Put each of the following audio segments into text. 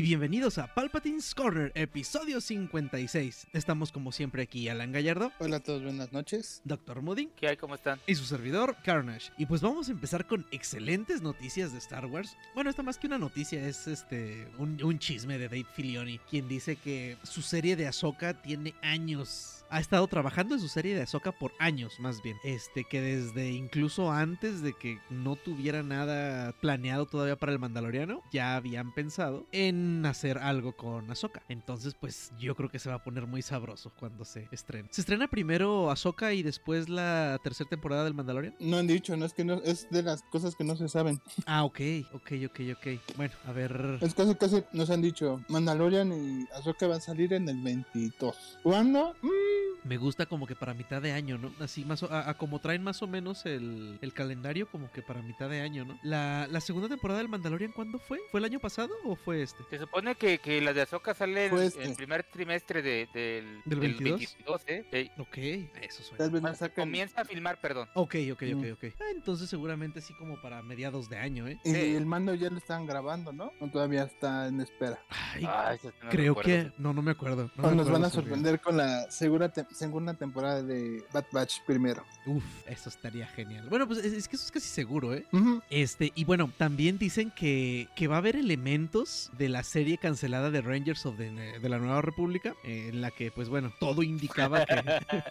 Y bienvenidos a Palpatine's Corner, episodio 56. Estamos como siempre aquí, Alan Gallardo, Hola a todos, buenas noches. Dr. Mudding ¿Qué hay? ¿Cómo están? y su servidor Carnage. Y pues vamos a empezar con excelentes noticias de Star Wars. Bueno, esta más que una noticia es este un, un chisme de Dave Filoni, quien dice que su serie de Ahsoka tiene años. Ha estado trabajando en su serie de Ahsoka por años, más bien. Este, que desde incluso antes de que no tuviera nada planeado todavía para el Mandaloriano, ya habían pensado en hacer algo con Ahsoka. Entonces, pues yo creo que se va a poner muy sabroso cuando se estrene. Se estrena primero Ahsoka y después la tercera temporada del Mandalorian. No han dicho, no es que no, es de las cosas que no se saben. Ah, ok, ok, ok, ok. Bueno, a ver. Es casi casi nos han dicho, Mandalorian y Ahsoka van a salir en el 22. ¿Cuándo? Mm, Me gusta como que para mitad de año, ¿no? Así más o- a, a como traen más o menos el, el calendario, como que para mitad de año, ¿no? La, la segunda temporada del Mandalorian, ¿cuándo fue? ¿Fue el año pasado o fue este? Se supone que, que las de Azoka salen Fue en este. el primer trimestre de, del, ¿Del 22? 22, ¿eh? Ok, eso suena. tal vez sacan. Comienza a filmar, perdón. Ok, ok, ok, Mm. ok. Ah, entonces seguramente sí como para mediados de año, ¿eh? Y Sí. el mando ya lo están grabando, ¿no? O todavía está en espera. Ay, eso sí no creo que... No, no me acuerdo. no o me nos van a bien. sorprender con la segura te- segunda temporada de Bad Batch primero. Uf, eso estaría genial. Bueno, pues es, es que eso es casi seguro, ¿eh? Este, y bueno, también dicen que, que va a haber elementos de la serie cancelada de Rangers of the, de la Nueva República, en la que, pues bueno, todo indicaba que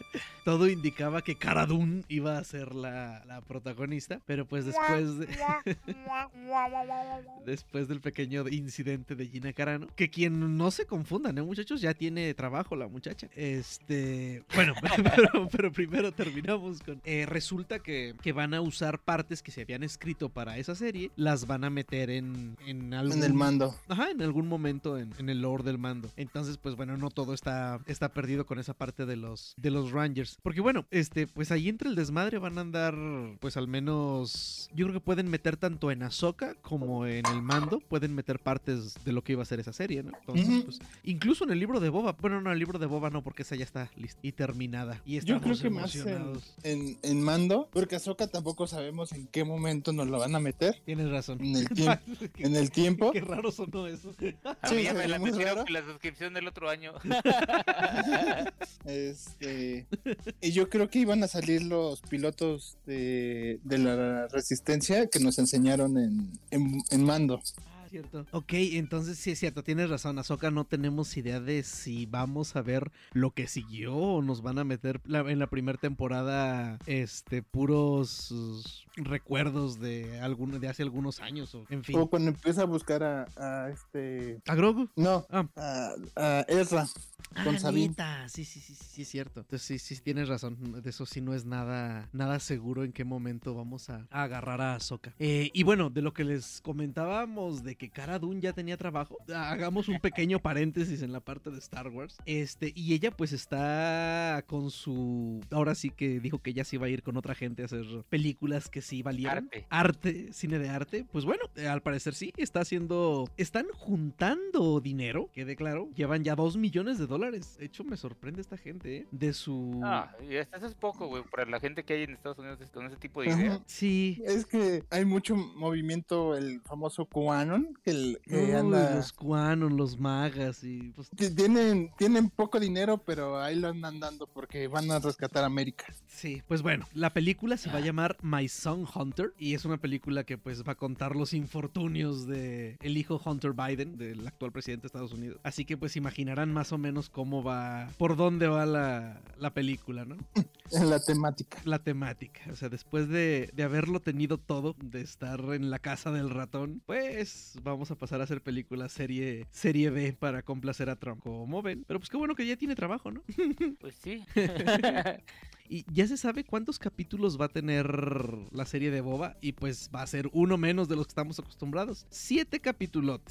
todo indicaba que Cara Dune iba a ser la, la protagonista, pero pues después de, después del pequeño incidente de Gina Carano, que quien no se confundan, ¿eh, muchachos? Ya tiene trabajo la muchacha. Este, bueno, pero, pero primero terminamos con... eh, resulta que, que van a usar partes que se habían escrito para esa serie, las van a meter en, en algún... En el mando. Ajá, en algún momento en, en el lore del mando. Entonces, pues bueno, no todo está, está perdido con esa parte de los, de los Rangers. Porque bueno, este, pues ahí entre el desmadre van a andar, pues al menos, yo creo que pueden meter tanto en Ahsoka como en el mando, pueden meter partes de lo que iba a ser esa serie, ¿no? Entonces, pues, incluso en el libro de Boba, bueno, no, el libro de Boba no, porque esa ya está lista y terminada. Y Yo creo estamos que más en, emocionados. en, en mando, porque Ahsoka tampoco sabemos en qué momento nos lo van a meter. Tienes razón. En el tiempo. En el tiempo. Qué raro sonó eso. A Sí, mí ya se me ve la muy metieron que la suscripción del otro año. Este, y yo creo que iban a salir los pilotos de, de la resistencia que nos enseñaron en, en, en mando. Cierto. Ok, entonces sí es cierto, tienes razón. Ahsoka no tenemos idea de si vamos a ver lo que siguió o nos van a meter la- en la primera temporada este puros uh, recuerdos de alguno de hace algunos años o en fin. O cuando empieza a buscar a, a este. ¿A Grogu? No, Ah. a, a Ezra con Ah, Sabine. neta. Sí, sí, sí, sí, es cierto. Entonces sí, sí, tienes razón. De eso sí no es nada, nada seguro en qué momento vamos a, a agarrar a Ahsoka. Eh, y bueno, de lo que les comentábamos de que Cara Dune ya tenía trabajo, hagamos un pequeño paréntesis en la parte de Star Wars. Este, y ella pues está con su... Ahora sí que dijo que ella se iba a ir con otra gente a hacer películas que sí valieran. Arte. Arte, cine de arte. Pues bueno, eh, al parecer sí, está haciendo... Están juntando dinero, quede claro. Llevan ya dos millones de dólares. De hecho, me sorprende esta gente, ¿eh? De su... Ah, y eso es poco, güey, para la gente que hay en Estados Unidos con ese tipo de ideas. Sí. Es que hay mucho movimiento, el famoso QAnon, que, el- que Uy, anda. los Quanon, los magas y pues Tienen, tienen poco dinero, pero ahí lo andan dando porque van a rescatar América. Sí, pues bueno, la película se va a llamar My Son Hunter y es una película que pues va a contar los infortunios de el hijo Hunter Biden, del actual presidente de Estados Unidos. Así que pues imaginarán más o menos cómo va, por dónde va la, la película, ¿no? En la temática. La temática. O sea, después de, de haberlo tenido todo, de estar en la casa del ratón, pues vamos a pasar a hacer película serie, serie B para complacer a Trump, como ven. Pero pues qué bueno que ya tiene trabajo, ¿no? Pues sí. Y ya se sabe cuántos capítulos va a tener la serie de Boba. Y pues va a ser uno menos de los que estamos acostumbrados. Siete capítulos.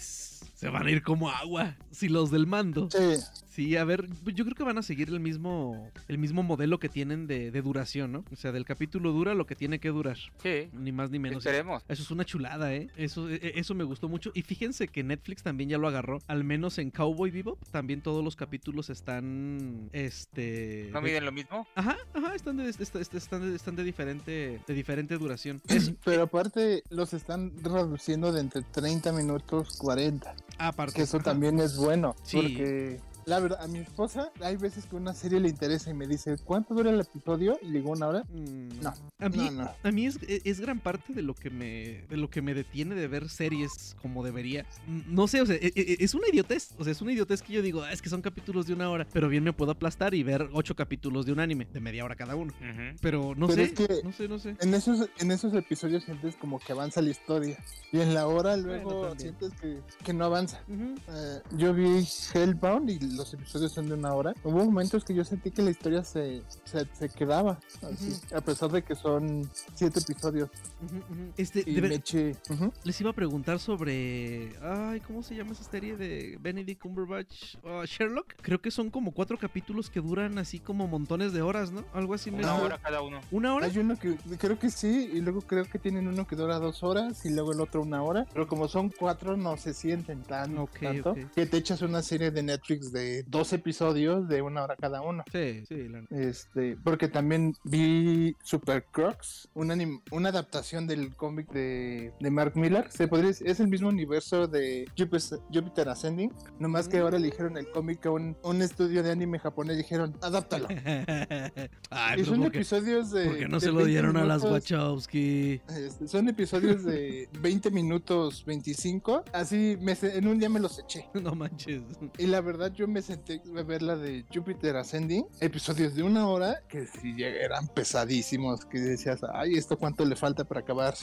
Se van a ir como agua. Si los del mando. Sí, Sí, a ver, yo creo que van a seguir el mismo, el mismo modelo que tienen de, de duración, ¿no? O sea, del capítulo dura lo que tiene que durar. Sí, Ni más ni menos. esperemos. Eso es una chulada, ¿eh? Eso, e- eso me gustó mucho. Y fíjense que Netflix también ya lo agarró. Al menos en Cowboy Bebop, también todos los capítulos están, este... ¿No de- miden lo mismo? Ajá, ajá, están de, est- est- están de, están de diferente, de diferente duración. Es, pero aparte los están reduciendo de entre 30 minutos 40. aparte. Que eso ajá. también es bueno. Sí. Porque la verdad, a mi esposa hay veces que una serie le interesa y me dice, ¿cuánto dura el episodio? Y le digo, ¿una hora? Mm, No, A mí, No, no. A mí es, e- es gran parte de lo que me de lo que me detiene de ver series como debería. No sé, o sea, e- e- es una idiotez. O sea, es una idiotez que yo digo, "Ah, es que son capítulos de una hora. Pero bien me puedo aplastar y ver ocho capítulos de un anime, de media hora cada uno. Pero no Pero sé, es que- no sé, no sé. En esos, en esos episodios sientes como que avanza la historia. Y en la hora luego sientes que, que no avanza. Eh, yo vi Hellbound y los episodios son de una hora. Hubo momentos que yo sentí que la historia se, se, se quedaba. así, A pesar de que son siete episodios. Este, Y de ver- me eché. Ujú. les iba a preguntar sobre. Ay, ¿cómo se llama esa serie de Benedict Cumberbatch? Ah, Sherlock. Creo que son como cuatro capítulos que duran así como montones de horas, ¿no? Algo así. me Una hora cada uno. ¿Una hora? Hay uno que creo que sí, y luego creo que tienen uno que dura dos horas y luego el otro una hora. Pero como son cuatro, no se sienten tan Ok, tanto que te echas una serie de Netflix de dos episodios de una hora cada uno. Sí, sí, la- Este, porque también vi Super Crocs, una, anim- una adaptación del cómic de, de Mark Miller. Se podría, decir- es el mismo universo de Jupiter, Jupiter Ascending, nomás que Mm. ahora le dijeron el cómic a un, un estudio de anime japonés, dijeron, adáptalo. Ay, y pero son ¿por qué, episodios de. por qué no de se lo 20 dieron a las. Wachowski? Este, son episodios de 20 minutos 25. Así me en un día me los eché. No manches. Y la verdad yo me senté a ver la de Jupiter Ascending. Episodios de una hora que sí eran pesadísimos. Que decías, ay, ¿esto cuánto le falta para acabar?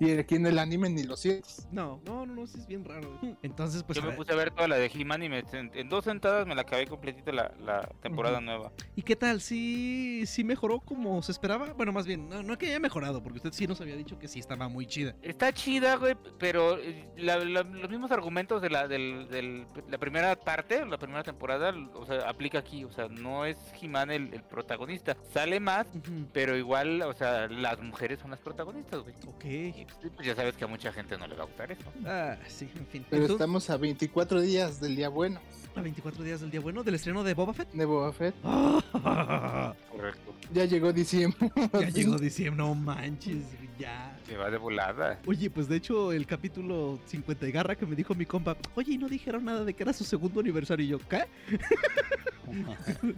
Y aquí en el anime ni lo sientes. No, no, no, no, sí es bien raro. Entonces, pues, Yo me puse a ver toda la de He-Man y me sent- en dos sentadas me la acabé completita la, la temporada nueva. ¿y qué tal? ¿Sí, ¿Sí mejoró como se esperaba? Bueno, más bien, no, no que haya mejorado, porque usted sí nos había dicho que sí estaba muy chida. Está chida, güey, pero eh, la- la- los mismos argumentos de la, del, del- la primera parte, la primera temporada, o sea, aplica aquí. O sea, no es He-Man el, el protagonista. Sale más, pero igual, o sea, las mujeres son las protagonistas, güey. Ok. Y pues, pues, ya sabes que a mucha gente no le va a gustar eso. Ah, sí, en fin. Pero Entonces, estamos a 24 días del día bueno a 24 días del día bueno del estreno de Boba Fett. de Boba Fett. Correcto. Ya llegó diciembre. ya llegó diciembre, no manches, ya. Se va de volada. Oye, pues de hecho el capítulo 50 y garra que me dijo mi compa, oye, y no dijeron nada de que era su segundo aniversario y yo, ¿qué?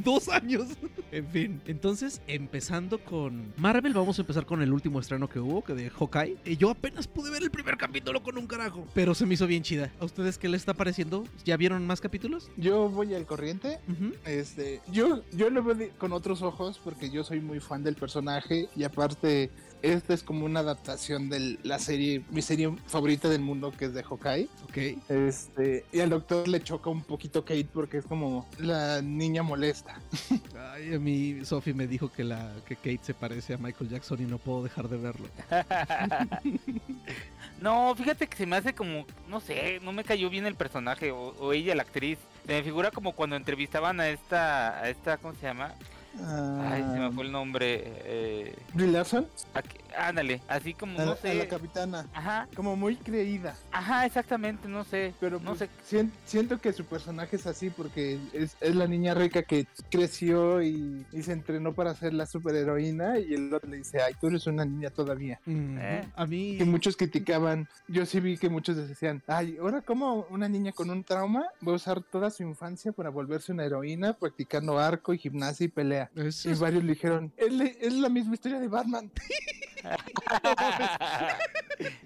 Dos años. en fin, entonces empezando con Marvel, vamos a empezar con el último estreno que hubo, que de Hawkeye. Y yo apenas pude ver el primer capítulo con un carajo, pero se me hizo bien chida. ¿A ustedes qué les está pareciendo? ¿Ya vieron más capítulos? Yo voy al corriente. Este, yo, yo lo veo de- con otros ojos porque yo soy muy fan del personaje y aparte esta es como una adaptación de la serie, mi serie favorita del mundo que es de Hawkeye. Ok. Este, y al doctor le choca un poquito Kate porque es como la niña molesta. Ay, a mí Sophie me dijo que, la, que Kate se parece a Michael Jackson y no puedo dejar de verlo. no, fíjate que se me hace como, no sé, no me cayó bien el personaje o, o ella, la actriz. Se me figura como cuando entrevistaban a esta, a esta, ¿cómo se llama? Ay, se me Ah, fue el nombre. Eh, Brie Larson, a ándale, así como, a, no a sé. la capitana, Ajá, como muy creída. ajá, exactamente, no sé. Pero no pues, sé. sien- siento que su personaje es así porque es, es la niña rica que creció y, y se entrenó para ser la superheroína y el otro le dice, ay, tú eres una niña todavía. ¿Eh? A mí... Que muchos criticaban, yo sí vi que muchos decían, ay, ahora como una niña con un trauma va a usar toda su infancia para volverse una heroína practicando arco y gimnasia y pelea. Es- Y varios le dijeron, es, es la misma historia de Batman.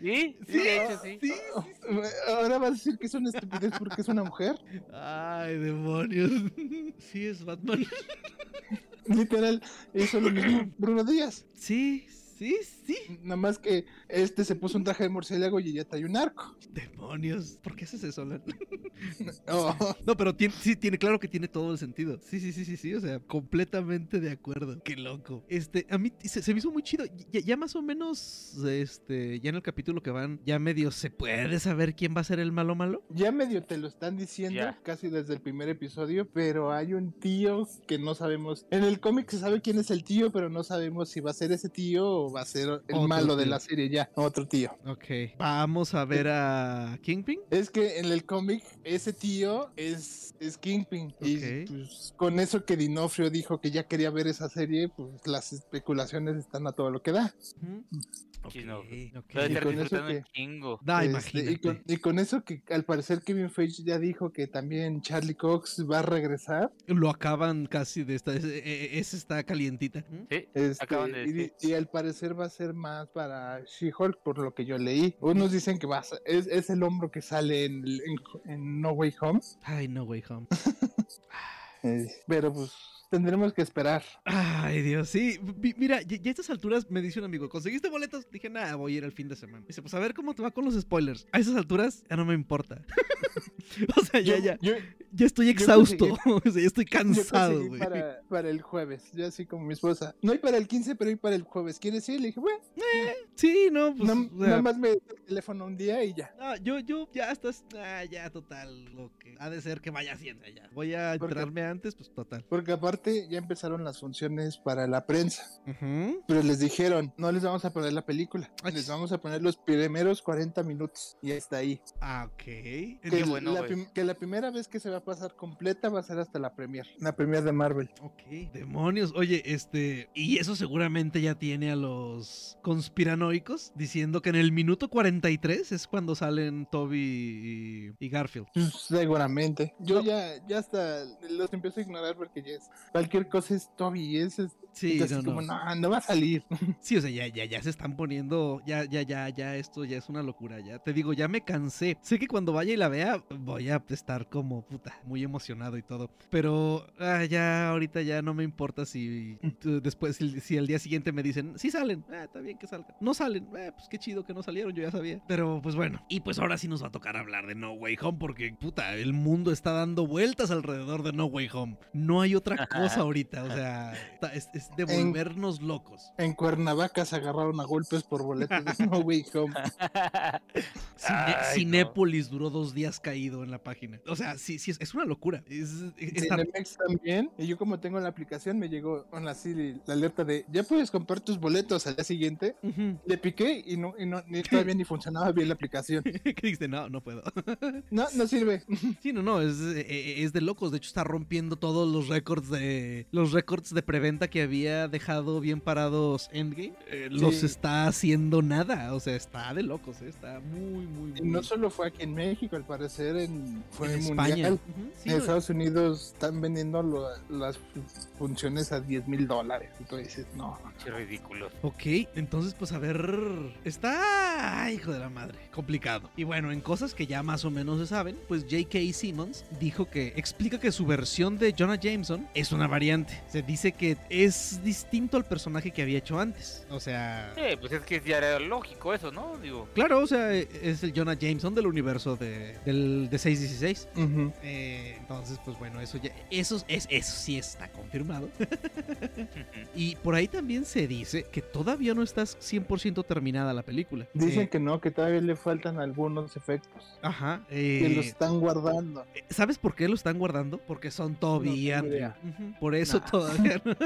sí, sí, de hecho, sí. Ahora vas a decir que es una estupidez porque es una mujer. Ay, demonios. Sí, es Batman. Literal, hizo lo mismo Bruno Díaz. Sí, sí, Sí, sí. Nada más que este se puso un traje de murciélago y ella trae un arco. Demonios. ¿Por qué haces eso, Alan? Oh, No, pero tiene, sí, tiene, claro que tiene todo el sentido. Sí, sí, sí, sí, sí. O sea, completamente de acuerdo. Qué loco. Este, a mí se, se me hizo muy chido. Ya, ya más o menos, este, ya en el capítulo que van, ya medio se puede saber quién va a ser el malo malo. ya medio te lo están diciendo casi desde el primer episodio, pero hay un tío que no sabemos. En el cómic se sabe quién es el tío, pero no sabemos si va a ser ese tío o va a ser el Otro malo de la serie ya, otro tío. Ok. Vamos a ver a Kingpin. Es que en el cómic ese tío es, es Kingpin. Ok. Y pues, con eso que Dinofrio dijo que ya quería ver esa serie, pues las especulaciones están a todo lo que da. Ok, Sí, no. ok. Debe Y estar con eso disfrutando un que- chingo. Da, Este, y, con, y con eso que al parecer Kevin Feige ya dijo que también Charlie Cox va a regresar. Lo acaban casi de esta. e- e- Esa está calientita. Sí, Este, Acaban de y, decir. y al parecer va a ser más para She-Hulk, por lo que yo leí. Unos dicen que va a es, es el hombro que sale en, en- en No Way Home. Ay, no way home. pero pues tendremos que esperar. Ay, Dios, sí. Mira, ya a estas alturas me dice un amigo, ¿conseguiste boletos? Dije, nada, voy a ir el fin de semana. Dice, pues a ver cómo te va con los spoilers. A esas alturas ya no me importa. o sea, ya, Yo- ya, yo- ya estoy exhausto. o sea, ya estoy cansado, güey. para, para el jueves, yo así como mi esposa. No hay para el 15, pero hay para el jueves. ¿Quieres ir? Le dije, bueno, Sí, no, pues. no- o sea, nada más me el teléfono un día y ya. no, yo, yo, ya estás. Ah, ya, total. Lo que ha de ser que vaya haciendo ya. Voy a Porque- enterarme antes, pues total. Porque aparte ya empezaron las funciones para la prensa. Pero les dijeron, no les vamos a poner la película, Ay. les vamos a poner los primeros 40 minutos. Y está ahí. Ah, ok. Que, Qué bueno, la, que primera vez que se va a pasar completa va a ser hasta la premier. La premier de Marvel. Ok, demonios. Oye, este. Y eso seguramente ya tiene a los conspiranoicos diciendo que en el minuto 43 es cuando salen Toby y, y Garfield. Seguramente. Yo No. ya, ya hasta los empiezo a ignorar porque ya es. Cualquier cosa es Toby. Es, es Sí, así no, como, no. no, no va a salir. Sí, o sea, ya, ya, ya se están poniendo. Ya, ya, ya, ya, esto ya es una locura. Ya te digo, ya me cansé. Sé que cuando vaya y la vea, voy a estar como puta, muy emocionado y todo. Pero ah, ya ahorita ya no me importa si después, si, si el día siguiente me dicen, sí salen, ah, está bien que salgan. No salen, eh, pues qué chido que no salieron, yo ya sabía. Pero pues bueno, y pues ahora sí nos va a tocar hablar de No Way Home porque puta, el mundo está dando vueltas alrededor de No Way Home. No hay otra cosa ahorita, o sea, es, es de En- volvernos locos. En Cuernavaca se agarraron a golpes por boletos de No Way Home. Cine- Ay, no. Cinépolis duró dos días caído en la página. O sea, sí, sí, es, es una locura. Es, Cinemex también. Y yo como tengo la aplicación me llegó con así la alerta de ya puedes comprar tus boletos al día siguiente. Ujú. Le piqué y no, y no ni todavía ni funcionaba bien la aplicación. ¿Qué dijiste? No, no puedo. No, no sirve. Sí, no, no, es, eh, es de locos. De hecho, está rompiendo todos los récords de los récords de preventa que había dejado bien parados Endgame. Eh, Los Sí. está haciendo nada. O sea, está de locos. eh, Está muy, muy, Y muy. no solo fue aquí en México, al parecer en, fue en España. sí, en Estados Unidos están vendiendo lo- las funciones a 10 mil dólares. Y tú dices, no. Qué ridículo. Ok, entonces pues a ver, está, ay, hijo de la madre, complicado. Y bueno, en cosas que ya más o menos se saben, pues J.K. Simmons dijo que explica que su versión de Jonah Jameson es una variante. Se dice que es distinto al personaje que había hecho antes. O sea, Eh, pues es que ya era lógico eso, ¿no? Digo, claro, o sea, es el Jonah Jameson del universo de, del, de 616. Ujú. Eh, entonces, pues bueno, eso ya, eso, es, eso sí está confirmado. Y por ahí también se dice que todavía no está 100% terminada la película. Dicen Eh, que no, que todavía le faltan algunos efectos. Ajá. Que eh, los están guardando. ¿Sabes por qué lo están guardando? Porque son Toby No Por eso Nah. todavía no.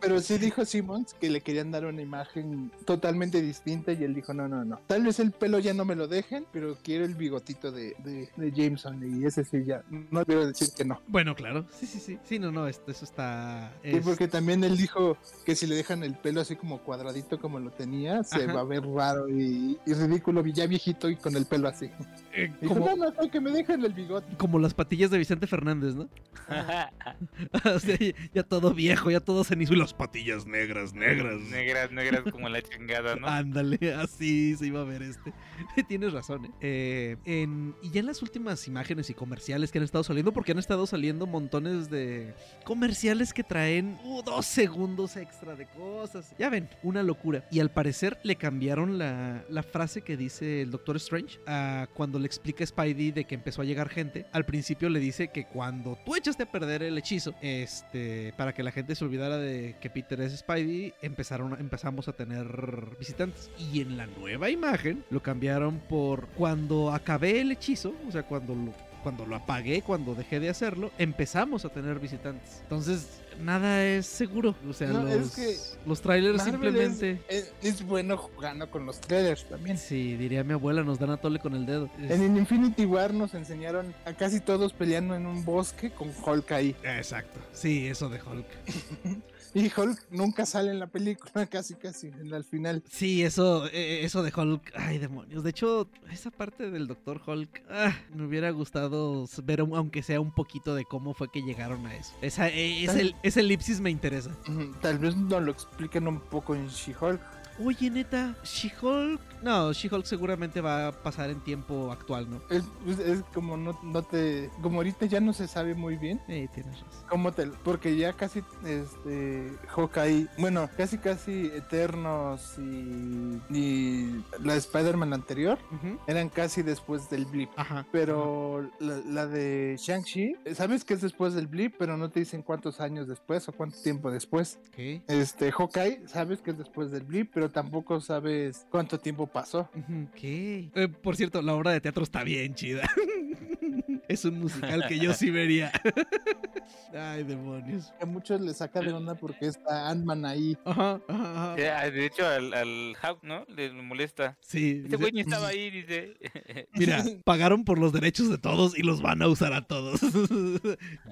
Pero sí dijo Simmons que le querían dar una imagen totalmente distinta y él dijo, no, no, no. Tal vez el pelo ya no me lo dejen, pero quiero el bigotito de, de, de Jameson y ese sí ya. No quiero decir que no. Bueno, claro. Sí, sí, sí. Sí, no, no, esto, eso está. Sí, es- porque también él dijo que si le dejan el pelo así como cuadradito como lo tenía, se Ajá. va a ver raro y, y ridículo, ya viejito y con el pelo así. eh, Dijo, como, no, no, no, que me dejen el bigote. como las patillas de Vicente Fernández, ¿no? o sea, ya, todo viejo, ya todo cenizo y unas patillas negras, negras. Negras, negras como la chingada, ¿no? Ándale, así se iba a ver este. Tienes razón, ¿eh? Eh, en- y ya en las últimas imágenes y comerciales que han estado saliendo, porque han estado saliendo montones de comerciales que traen uh, dos segundos extra de cosas. Ya ven, una locura. Y al parecer le cambiaron la, la frase que dice el Doctor Strange a cuando le explica a Spidey de que empezó a llegar gente. Al principio le dice que cuando tú echaste a perder el hechizo, este, para que la gente se olvidara de que Peter es Spidey, empezaron, empezamos a tener visitantes. Y en la nueva imagen lo cambiaron por cuando acabé el hechizo, o sea, cuando lo, cuando lo apagué, cuando dejé de hacerlo, empezamos a tener visitantes. Entonces, nada es seguro. O sea, No, es los, que los trailers Marvel simplemente... Es, es- es bueno jugando con los trailers también. Sí, diría mi abuela, nos dan a tole con el dedo. En Infinity War nos enseñaron a casi todos peleando en un bosque con Hulk ahí. Exacto. Sí, eso de Hulk. Y Hulk nunca sale en la película, casi casi, en- al final. Sí, eso, eh, eso de Hulk. Ay, demonios. De hecho, esa parte del Doctor Hulk, ah, me hubiera gustado ver, un- aunque sea un poquito de cómo fue que llegaron a eso. Esa, eh, ese, ese elipsis me interesa. Tal vez nos lo expliquen un poco en She-Hulk. Oye, neta, She-Hulk. No, She-Hulk seguramente va a pasar en tiempo actual, ¿no? Es, es- es como no, no te. Como ahorita ya no se sabe muy bien. Eh, tienes razón. cómo te, porque ya casi este Hawkeye, bueno, casi casi Eternos y, y la Spider-Man anterior eran casi después del blip. Ajá. Pero la, la de Shang-Chi, sabes que es después del blip, pero no te dicen cuántos años después o cuánto tiempo después. Ok. Este Hawkeye, sabes que es después del blip, pero tampoco sabes cuánto tiempo pasó. Ok. Eh, por cierto, la obra de teatro está bien chida. es un musical que yo sí vería. Ay, demonios. A muchos les saca de onda porque está Ant-Man ahí. Ajá, ajá, ajá. Ya, De hecho, al, al Hawk, ¿no? Le molesta. Sí. Este güey ni estaba ahí, dice. Mira, pagaron por los derechos de todos y los van a usar a todos.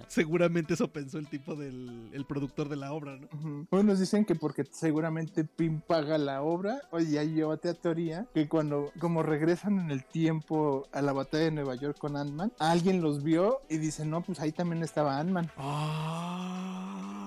Seguramente eso pensó el tipo del el productor de la obra, ¿no? Ujú. Unos dicen que porque seguramente Pim paga la obra. Oye, ahí llévate a teoría que cuando, como regresan en el tiempo a la batalla de Nueva York con Ant-Man, alguien los vio y dice, no, pues ahí también estaba Ant-Man. Ah,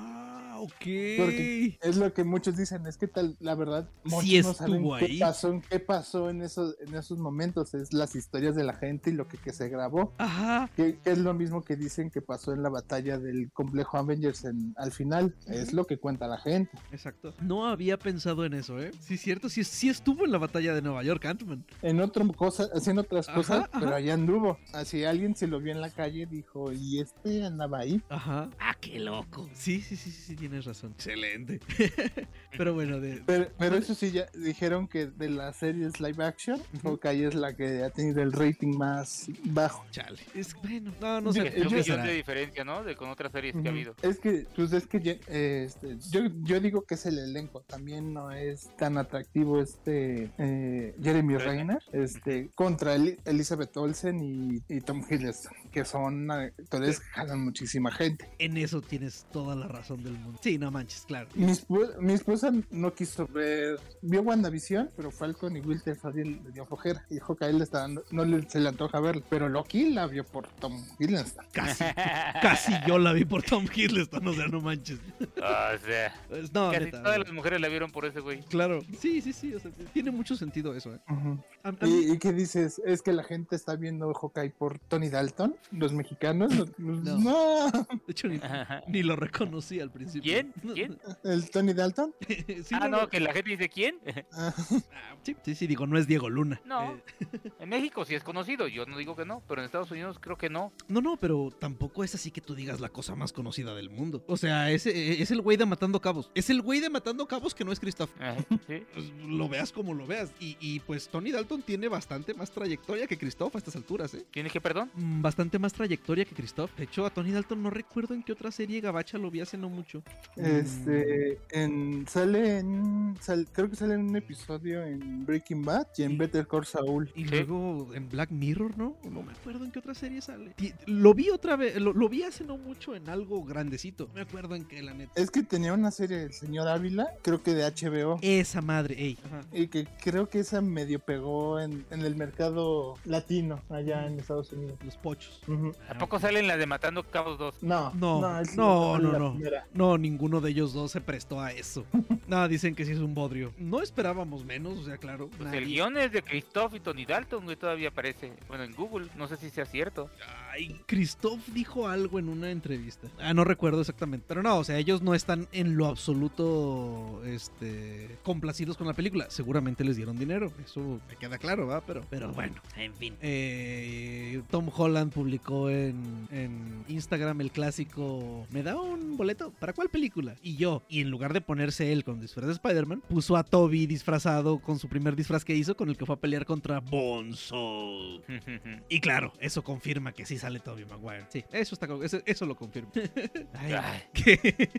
ok. Porque es lo que muchos dicen, es que tal, la verdad, muchos Sí no saben estuvo qué ahí. pasó, qué pasó en esos, en esos momentos, es las historias de la gente y lo que, que se grabó. Ajá. Que, que es lo mismo que dicen que pasó en la batalla del complejo Avengers en, al final. Es lo que cuenta la gente. Exacto. No había pensado en eso, ¿eh? Sí, cierto. Sí, sí estuvo en la batalla de Nueva York, Ant-Man. en otra cosa, haciendo otras Ajá, cosas, ajá. pero allá anduvo. Así alguien se lo vio en la calle, dijo, y este andaba ahí. Ajá. Ah, qué loco. Sí, sí, sí, sí, sí, tienes razón. Excelente. Pero bueno, de... Pero, pero eso sí, ya dijeron que de las series live action. Hawkeye es la que ha tenido el rating más bajo. Chale. Es bueno. No, no sé. Es un ¿qué millón de diferencia, ¿no? De con otras series que ha habido. Es que, pues es que este, yo, yo digo que es el elenco, también no es tan atractivo este eh, Jeremy Renner. Este, contra Eli- Elizabeth Olsen y, y Tom Hiddleston, que son actores que jalan muchísima gente. En eso tienes toda la razón del mundo. Sí, no manches, claro. Mi, espo- mi esposa no quiso ver, vio WandaVision, pero Falcon y Winter Soldier le dio flojera. Y dijo que a él le está dando- no le, se le antoja verlo. Pero Loki la vio por Tom Hiddleston. Casi. Casi yo la vi por Tom Hiddleston, o sea, no manches. o sea, Pues, No, casi neta. todas las mujeres la vieron por ese güey. Claro. Sí, sí, sí. o sea, tiene mucho sentido eso, ¿eh? Ujú. A- a mí- ¿Y, y qué dices? ¿Es que la gente está viendo Hawkeye por Tony Dalton? ¿Los mexicanos? Los- No. no. de hecho, ni, ni lo reconocí al principio. ¿Quién? ¿Quién? ¿El Tony Dalton? sí, ah, no, que la gente dice ¿quién? Ah, Ah, sí, sí, sí, digo, no es Diego Luna. No. Eh, En México sí es conocido, yo no digo que no, pero en Estados Unidos creo que no. no, no, pero tampoco es así que tú digas la cosa más conocida del mundo. O sea, es, eh, es el güey de Matando Cabos. Es el güey de Matando Cabos que no es Christoph. Ajá, ¿sí? Pues, lo veas como lo veas. Y, y, pues Tony Dalton tiene bastante más trayectoria que Christoph a estas alturas, ¿eh? ¿Tiene que perdón? Mm, Bastante más trayectoria que Christoph. De hecho, a Tony Dalton no recuerdo en qué otra serie gabacha lo vi hace no mucho. Este, en, sale en, sal- creo que sale en un episodio en Breaking Bad y en Better Call Saul. Y luego en Black Mirror, ¿no? No me acuerdo en qué otra serie sale. Lo vi otra vez, lo, lo vi hace no mucho en algo grandecito. No me acuerdo en qué, la neta. Es que tenía una serie el señor Ávila, creo que de HBO. Esa madre, ey. Ajá. Y que creo que esa medio pegó en, en el mercado latino allá en Estados Unidos. Los pochos. Ujú. ¿A poco salen las de Matando Cabos 2? No, No, no, la no, no. primera. No, ninguna ninguno de ellos dos se prestó a eso. Nada, dicen que sí es un bodrio. No esperábamos menos, o sea, claro. Pues nadie- el guion es de Christoph y Tony Dalton, güey, todavía aparece. Bueno, en Google, no sé si sea cierto. Ay, Christoph dijo algo en una entrevista. Ah, no recuerdo exactamente. Pero no, o sea, ellos no están en lo absoluto este, complacidos con la película. Seguramente les dieron dinero. Eso me queda claro, ¿va? Pero, pero bueno, en fin. Eh, Tom Holland publicó en, en Instagram el clásico: ¿Me da un boleto? ¿Para cuál película? Y yo, y en lugar de ponerse él con disfraz de Spider-Man, puso a Toby disfrazado con su primer disfraz que hizo, con el que fue a pelear contra Bonzo. Y claro, eso confirma que sí sale Toby Maguire. Sí, eso está eso, eso lo confirma. Ay, Ay. que-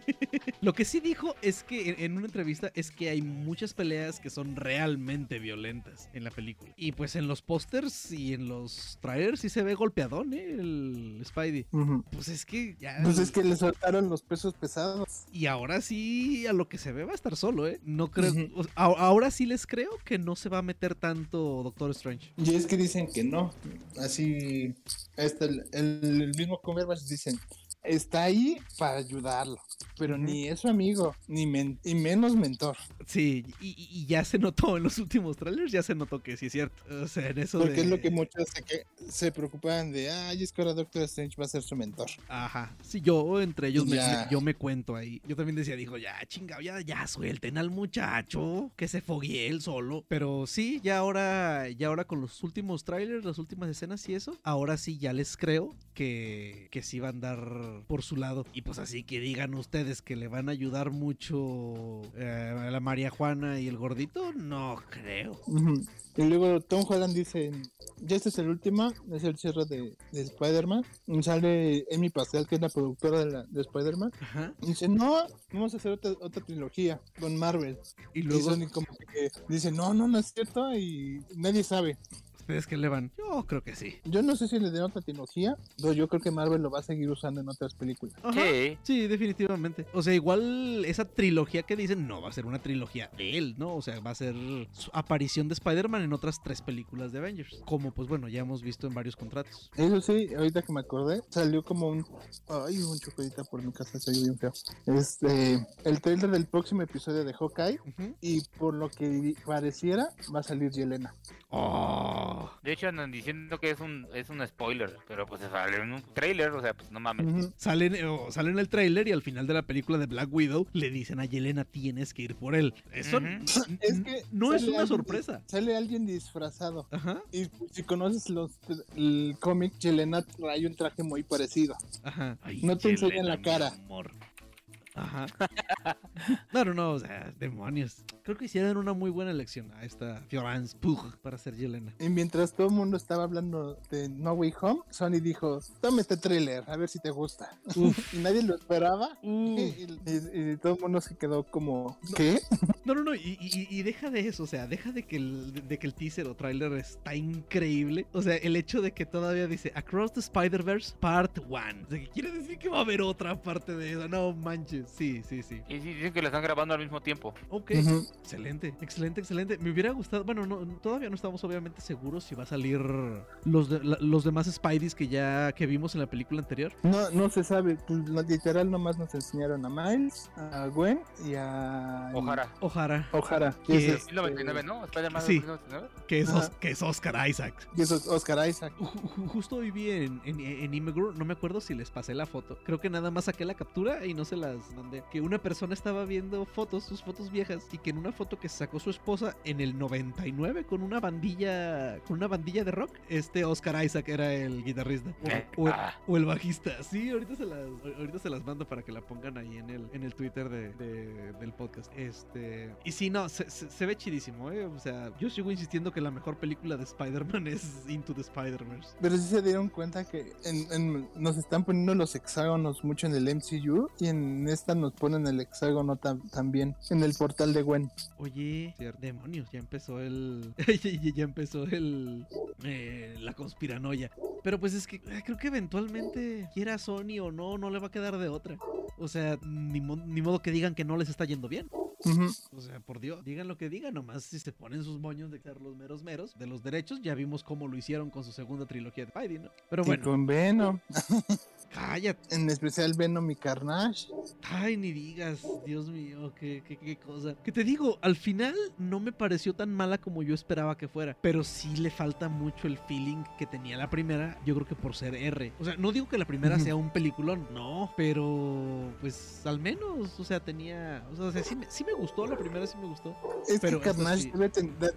lo que sí dijo es que en, una entrevista es que hay muchas peleas que son realmente violentas en la película. Y pues en los pósters y en los trailers sí se ve golpeadón, ¿eh? El Spidey. Pues es que ya. Pues es que le soltaron los pesos pesados. Y ahora sí, a lo que se ve va a estar solo, ¿eh? No creo. O sea, ahora sí les creo que no se va a meter tanto Doctor Strange. Y es que dicen que no. Así, este, el, el- el mismo Cumberbatch dicen, está ahí para ayudarlo. Pero ni es su amigo, ni men- y menos mentor. Sí, y, ya se notó en los últimos trailers, ya se notó que sí es cierto. O sea, en eso Porque de... es lo que muchos se, que, se preocupaban de, ay, es que ahora Doctor Strange va a ser su mentor. Ajá. Sí, yo entre ellos me, yo me cuento ahí. Yo también decía, dijo, ya, chingado, ya, ya suelten al muchacho, que se foguee él solo. Pero sí, ya ahora, ya ahora con los últimos trailers, las últimas escenas y eso, ahora sí ya les creo que, que sí va a andar por su lado. Y pues así que digan ustedes que le van a ayudar mucho eh, a la María Juana y el gordito, no creo. Y luego Tom Holland dice, ya este es el último, es el cierre de, de Spider-Man. Sale Amy Pascal, que es la productora de, la, de Spider-Man. Dice, no, vamos a hacer otra, otra trilogía con Marvel. Y Y luego, Sony como que dice, no, no, no es cierto y nadie sabe. ¿Ustedes qué le van? Yo creo que sí. Yo no sé si le den otra trilogía, pero yo creo que Marvel lo va a seguir usando en otras películas. Ajá. Sí. Sí, definitivamente. O sea, igual esa trilogía que dicen no va a ser una trilogía de él, ¿no? O sea, va a ser su aparición de Spider-Man en otras tres películas de Avengers. Como, pues bueno, ya hemos visto en varios contratos. Eso sí, ahorita que me acordé, salió como un... Ay, un chocolate por mi casa, se bien feo. Este, el trailer del próximo episodio de Hawkeye y por lo que pareciera va a salir Yelena. Oh. De hecho andan diciendo que es un es un spoiler, pero pues sale en un trailer, o sea, pues no mames. Sale, en- o sale en el tráiler y al final de la película de Black Widow le dicen a Yelena tienes que ir por él. Eso Es que no es una alguien sorpresa. Sale alguien disfrazado. Ajá, Y si conoces los el cómic, Yelena trae un traje muy parecido. ajá. Ay, No te enseñan la mi cara. amor. Ajá. No, no, no, o sea, demonios. Creo que hicieron una muy buena elección a esta Florence Pugh para ser Yelena. Y mientras todo el mundo estaba hablando de No Way Home, Sony dijo, toma este tráiler, a ver si te gusta. Uf. y nadie lo esperaba. Uh. Y, y- y todo el mundo se quedó como, ¿qué? No, no, no, y, y- y deja de eso, o sea, deja de que, el, de que el teaser o trailer está increíble. O sea, el hecho de que todavía dice Across the Spider-Verse Part 1. O sea, que quiere decir que va a haber otra parte de eso. No manches, sí, sí, sí. Y sí, dicen que la están grabando al mismo tiempo. Ok, excelente, excelente, excelente. Me hubiera gustado, bueno, no, todavía no estamos obviamente seguros si va a salir los, de- la- los demás Spideys que ya que vimos en la película anterior. No, no se sabe, pues, no, literal nomás nos enseñaron a Miles, a Gwen y a... Ojara. Ojalá Ojara. Que- Y es, este, 1999, ¿no? Spider-Man Sí. 1999. que es. Os- que es Oscar Isaac. y eso es Oscar Isaac. Ju- ju- Justo hoy vi en, en, en Imgur, no me acuerdo si les pasé la foto. Creo que nada más saqué la captura y no se las mandé. Que una persona estaba viendo fotos, sus fotos viejas, y que en una foto que sacó su esposa en el 99 con una bandilla, con una bandilla de rock, este Oscar Isaac era el guitarrista. Eh, O, o el, ah. o el bajista. Sí, ahorita se las, ahorita se las mando para que la pongan ahí en el, en el Twitter de, de- del podcast. Este. Y sí, no, se, se- se ve chidísimo, eh. O sea, yo sigo insistiendo que la mejor película de Spider-Man es Into the Spider-Verse. Pero sí se dieron cuenta que en- en- nos están poniendo los hexágonos mucho en el MCU y en esta nos ponen el hexágono tam- también en el portal de Gwen. Oye, demonios, ya empezó el. ya, empezó el. eh, la conspiranoia. Pero pues es que eh, creo que eventualmente, quiera Sony o no, no le va a quedar de otra. O sea, ni, mo- ni modo que digan que no les está yendo bien. O sea, por Dios, digan lo que digan, nomás si se ponen sus moños de ser los meros meros de los derechos, ya vimos cómo lo hicieron con su segunda trilogía de Spidey, ¿no? Pero Y bueno, con Venom, cállate. en especial Venom y Carnage. Ay, ni digas, Dios mío, qué, qué, qué cosa. Que te digo, al final no me pareció tan mala como yo esperaba que fuera, pero sí le falta mucho el feeling que tenía la primera, yo creo que por ser R. O sea, no digo que la primera sea un peliculón, no, pero pues al menos, o sea, tenía, o sea, o sea, sí, me, sí me gustó, la primera sí me gustó. Es Pero que Carnage sí. debe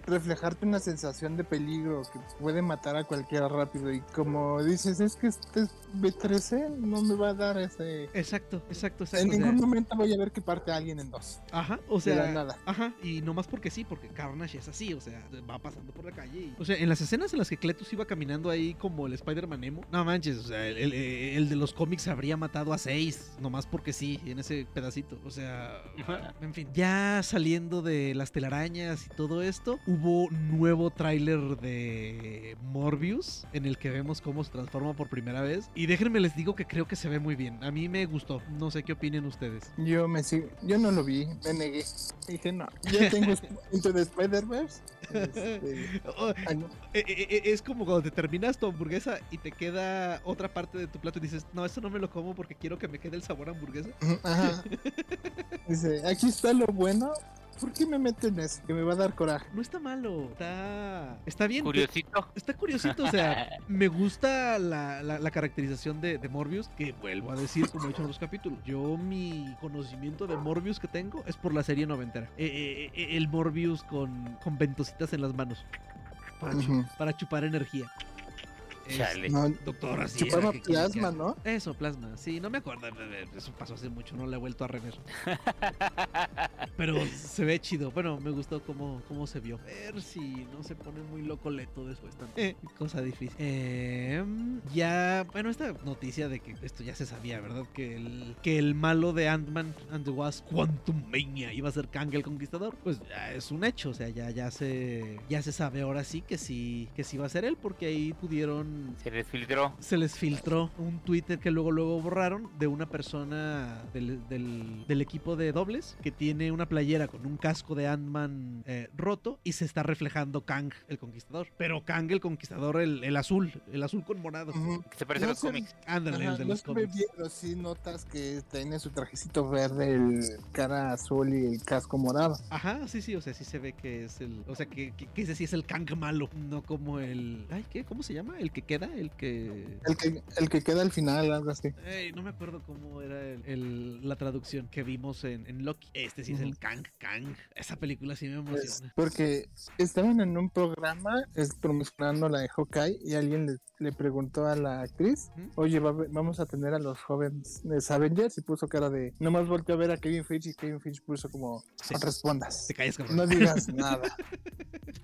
reflejarte una sensación de peligro que puede matar a cualquiera rápido. Y como dices, es que este es B13 no me va a dar ese. Exacto, exacto, exacto. En o sea, ningún momento voy a ver que parte a alguien en dos. Ajá, o De la sea, nada. Ajá, y no más porque sí, porque Carnage es así, o sea, va pasando por la calle. y- O sea, en las escenas en las que Cletus iba caminando ahí como el Spider-Man Emo, no manches, o sea, el, el- el de los cómics habría matado a seis, nomás porque sí, en ese pedacito. O sea, en fin, ya saliendo de las telarañas y todo esto, hubo nuevo tráiler de Morbius en el que vemos cómo se transforma por primera vez. Y déjenme les digo que creo que se ve muy bien. A mí me gustó, no sé qué opinen ustedes. Yo me sigo, yo no lo vi, me negué. Dije, no, ya tengo Into the Spider-Verse. Este, Oh, no. Eh, eh, eh, es como cuando te terminas tu hamburguesa y te queda otra parte de tu plato y dices, no, eso no me lo como porque quiero que me quede el sabor a hamburguesa. Ajá. Dice, aquí está lo bueno. ¿Por qué me meten eso? Que me va a dar coraje. No está malo, está, está bien. Curiosito. Está curiosito, o sea, me gusta la, la- la caracterización de, de Morbius, que vuelvo a decir, como he dicho en los capítulos, yo mi conocimiento de Morbius que tengo es por la serie noventera. Eh, eh, eh, el Morbius con, con ventositas en las manos. Para chupar energía. Chale. No, Doctor, así chupaba era que quería que plasma. ¿no? Eso, plasma. Sí, no me acuerdo. eh, eh, Eso pasó hace mucho, no le he vuelto a rever. Pero se ve chido. Bueno, me gustó cómo, cómo se vio. A ver si no se pone muy loco Leto después también. Cosa difícil. Em, ya, bueno, esta noticia de que esto ya se sabía, ¿verdad? Que el, que el malo de Ant-Man and the Wasp, Quantum Mania, iba a ser Kang el Conquistador. Pues ya es un hecho. O sea, ya, ya se ya se sabe ahora sí que sí, que sí va a ser él, porque ahí pudieron Se les filtró. se les filtró un Twitter que luego luego borraron de una persona del, del- del equipo de dobles que tiene una playera con un casco de Ant-Man eh, roto y se está reflejando Kang el Conquistador. Pero Kang el Conquistador, el, el azul, el azul con morado. Que se parece a los cómics. Ándale, Ajá, el de no los cómics. bien, pero sí notas que tiene su trajecito verde, el cara azul y el casco morado. Ajá, sí, sí, o sea, sí se ve que es el. O sea, que, que, que ese sí es el Kang malo, no como el. Ay, ¿qué? ¿Cómo se llama? El que queda, el que. El que, el que queda al final, algo así. Ey, no me acuerdo cómo era el- el- la traducción que vimos en, en Loki. Este sí es el. Kang Kang. Esa película sí me Pues, emociona. porque estaban en un programa es, promocionando la de Hawkeye y alguien le, le preguntó a la actriz, oye, va vamos a tener a los jóvenes de Avengers y puso cara de, nomás volteó a ver a Kevin Feige y Kevin Feige puso como, Sí. no respondas, Te calles, cabrón. no digas nada,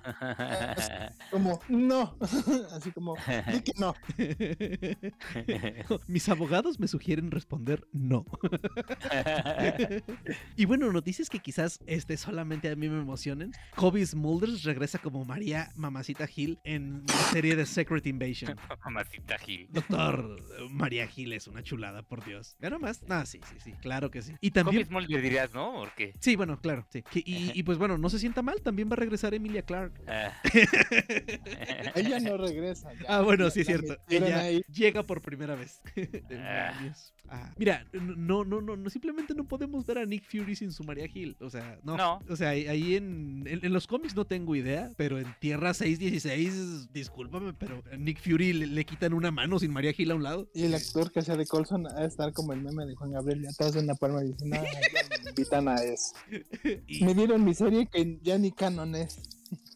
como, no, así como, di que no. Mis abogados me sugieren responder no. y bueno, noticias que quizás este solamente a mí me emocionen. Kobe Smulders regresa como María Mamacita Hill en la serie de Secret Invasion. Mamacita Gil. Doctor, María Hill es una chulada, por Dios. ¿Ya más? Ah, sí, sí, sí, claro que sí. Y también... Mulder dirías, ¿no? Porque. Sí, bueno, claro, sí. Que- Y, y pues bueno, no se sienta mal, también va a regresar Emilia Clark. ah. Ella no regresa. ya, Ah, bueno, ya sí es cierto. Ella ahí. llega por primera vez. Ah. Ah, Mira, no, no, no, no, simplemente no podemos ver a Nick Fury sin su María Hill. O sea, no. No. O sea, ahí- ahí en, en, en los cómics no tengo idea, pero en Tierra 616, discúlpame, pero a Nick Fury le, le quitan una mano sin María Hill a un lado. Y el actor que hacía de Colson ha de estar como el meme de Juan Gabriel, ya atrás de una palma diciendo, no, ya me invitan a eso. Y, Me dieron mi serie que ya ni canon es.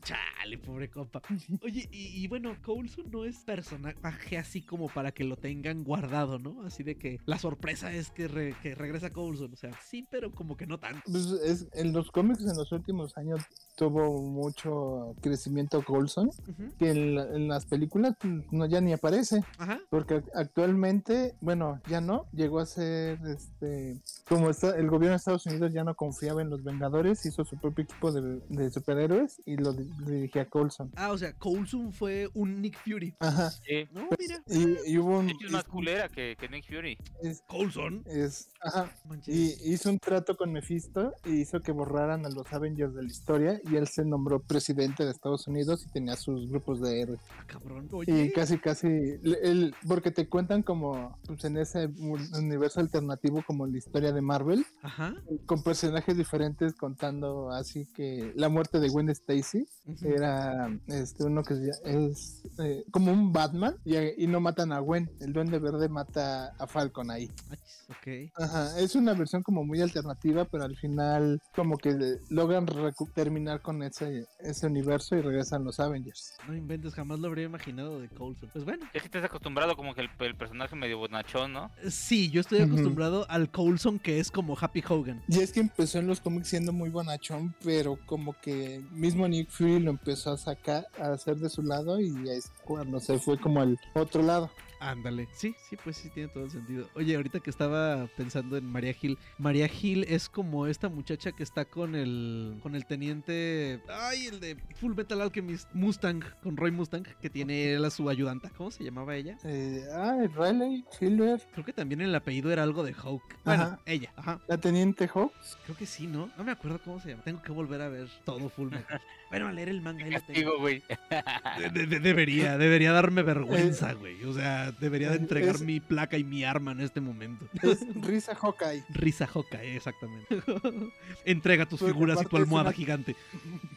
Chale, pobre compa. Oye, y, y bueno, Coulson no es personaje así como para que lo tengan guardado, ¿no? Así de que la sorpresa es que, re- que regresa Coulson. O sea, sí, pero como que no tanto. Pues es, en los cómics en los últimos años tuvo mucho crecimiento Coulson, Ujú. que en, la- en las películas pues, no ya ni aparece. Ajá. Porque ac- actualmente, bueno, ya no, llegó a ser, este, como está, el gobierno de Estados Unidos ya no confiaba en los Vengadores, hizo su propio equipo de, de superhéroes y lo di- dirigía Coulson. Ah, o sea, Coulson fue un Nick Fury. Ajá. Sí. No, mira. Y, y hubo un... Es más culera que, que Nick Fury. es- Coulson. es- ajá. Manches. Y hizo un trato con Mephisto y hizo que borraran a los Avengers de la historia y él se nombró presidente de Estados Unidos y tenía sus grupos de héroes. Ah, cabrón. Y casi, casi, él, porque te cuentan como pues, en ese universo alternativo como la historia de Marvel, Ajá. con personajes diferentes contando así que la muerte de Gwen Stacy era este uno que es eh, como un Batman y, y no matan a Gwen, el Duende Verde mata a Falcon ahí. Achis, Ok. Ajá, es una versión como muy alternativa, pero al final como que logran recu- terminar con ese, ese universo y regresan los Avengers. No inventes, jamás lo habría imaginado de Coulson. Pues bueno. Es que estás acostumbrado como que el, el personaje medio bonachón, ¿no? Sí, yo estoy acostumbrado al Coulson que es como Happy Hogan. Y es que empezó en los cómics siendo muy bonachón, pero como que mismo Nick Fury lo empezó a sacar, a hacer de su lado y es cuando se fue como al otro lado. Ándale. Sí, sí, pues sí tiene todo el sentido. Oye, ahorita que estaba pensando en María Gil, María Gil es como esta muchacha que está con el con el teniente, ay, el de Full Metal Alchemist Mustang, con Roy Mustang, que tiene él a su ayudanta. ¿Cómo se llamaba ella? Eh, ah, Riley, Silver, Creo que también el apellido era algo de Hawk. Bueno, Ajá. ella, ajá. la teniente Hawk. Creo que sí, ¿no? No me acuerdo cómo se llama. Tengo que volver a ver todo Full Metal. bueno, a leer el manga ahí lo tengo. Güey. De- de- de- debería, debería darme vergüenza, güey. O sea, debería de entregar es- mi placa y mi arma en este momento. Es Risa Hawkeye. Risa Hawkeye, exactamente. Entrega tus Porque figuras y tu almohada una- gigante.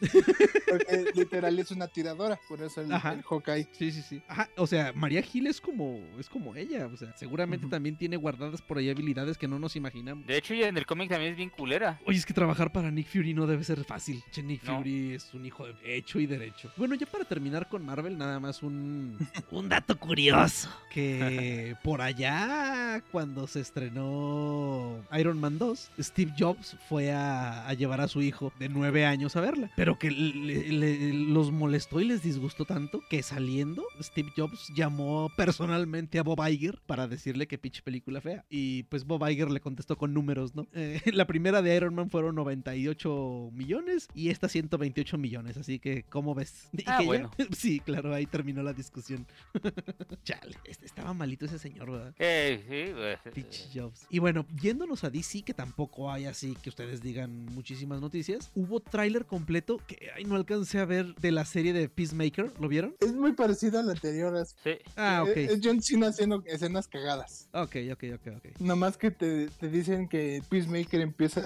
Porque literal es una tiradora, por eso el, Ajá. el Hawkeye. Sí, sí, sí. Ajá, o sea, María Gil es como, es como ella. O sea, seguramente también tiene guardadas por ahí habilidades que no nos imaginamos. De hecho, ya en el cómic también es bien culera. Oye, es que trabajar para Nick Fury no debe ser fácil. Che, Nick No. Fury es un hijo de hecho y derecho. Bueno, ya para terminar con Marvel, nada más un, un dato curioso. Que por allá, cuando se estrenó Iron Man 2, Steve Jobs fue a, a llevar a su hijo de nueve años a verla. Pero que le- le- los molestó y les disgustó tanto que saliendo, Steve Jobs llamó personalmente a Bob Iger para decirle que pinche película fea. Y pues Bob Iger le contestó con números, ¿no? Eh, la primera de Iron Man fueron 98 millones y esta 128 millones. Así que, ¿cómo ves? Ah, ya- bueno. sí, claro, ahí terminó la discusión. Chale, estaba malito ese señor, ¿verdad? Eh, sí, pues, Pinche Jobs. Y bueno, yéndonos a DC, que tampoco hay así que ustedes digan muchísimas noticias, hubo tráiler completo que ay, no alcancé a ver de la serie de Peacemaker. ¿Lo vieron? Es muy parecido a la anterior. Es, sí. Ah, ok. es- es John Cena haciendo escenas cagadas. Ok, ok, ok, ok. Nomás que te, te dicen que Peacemaker empieza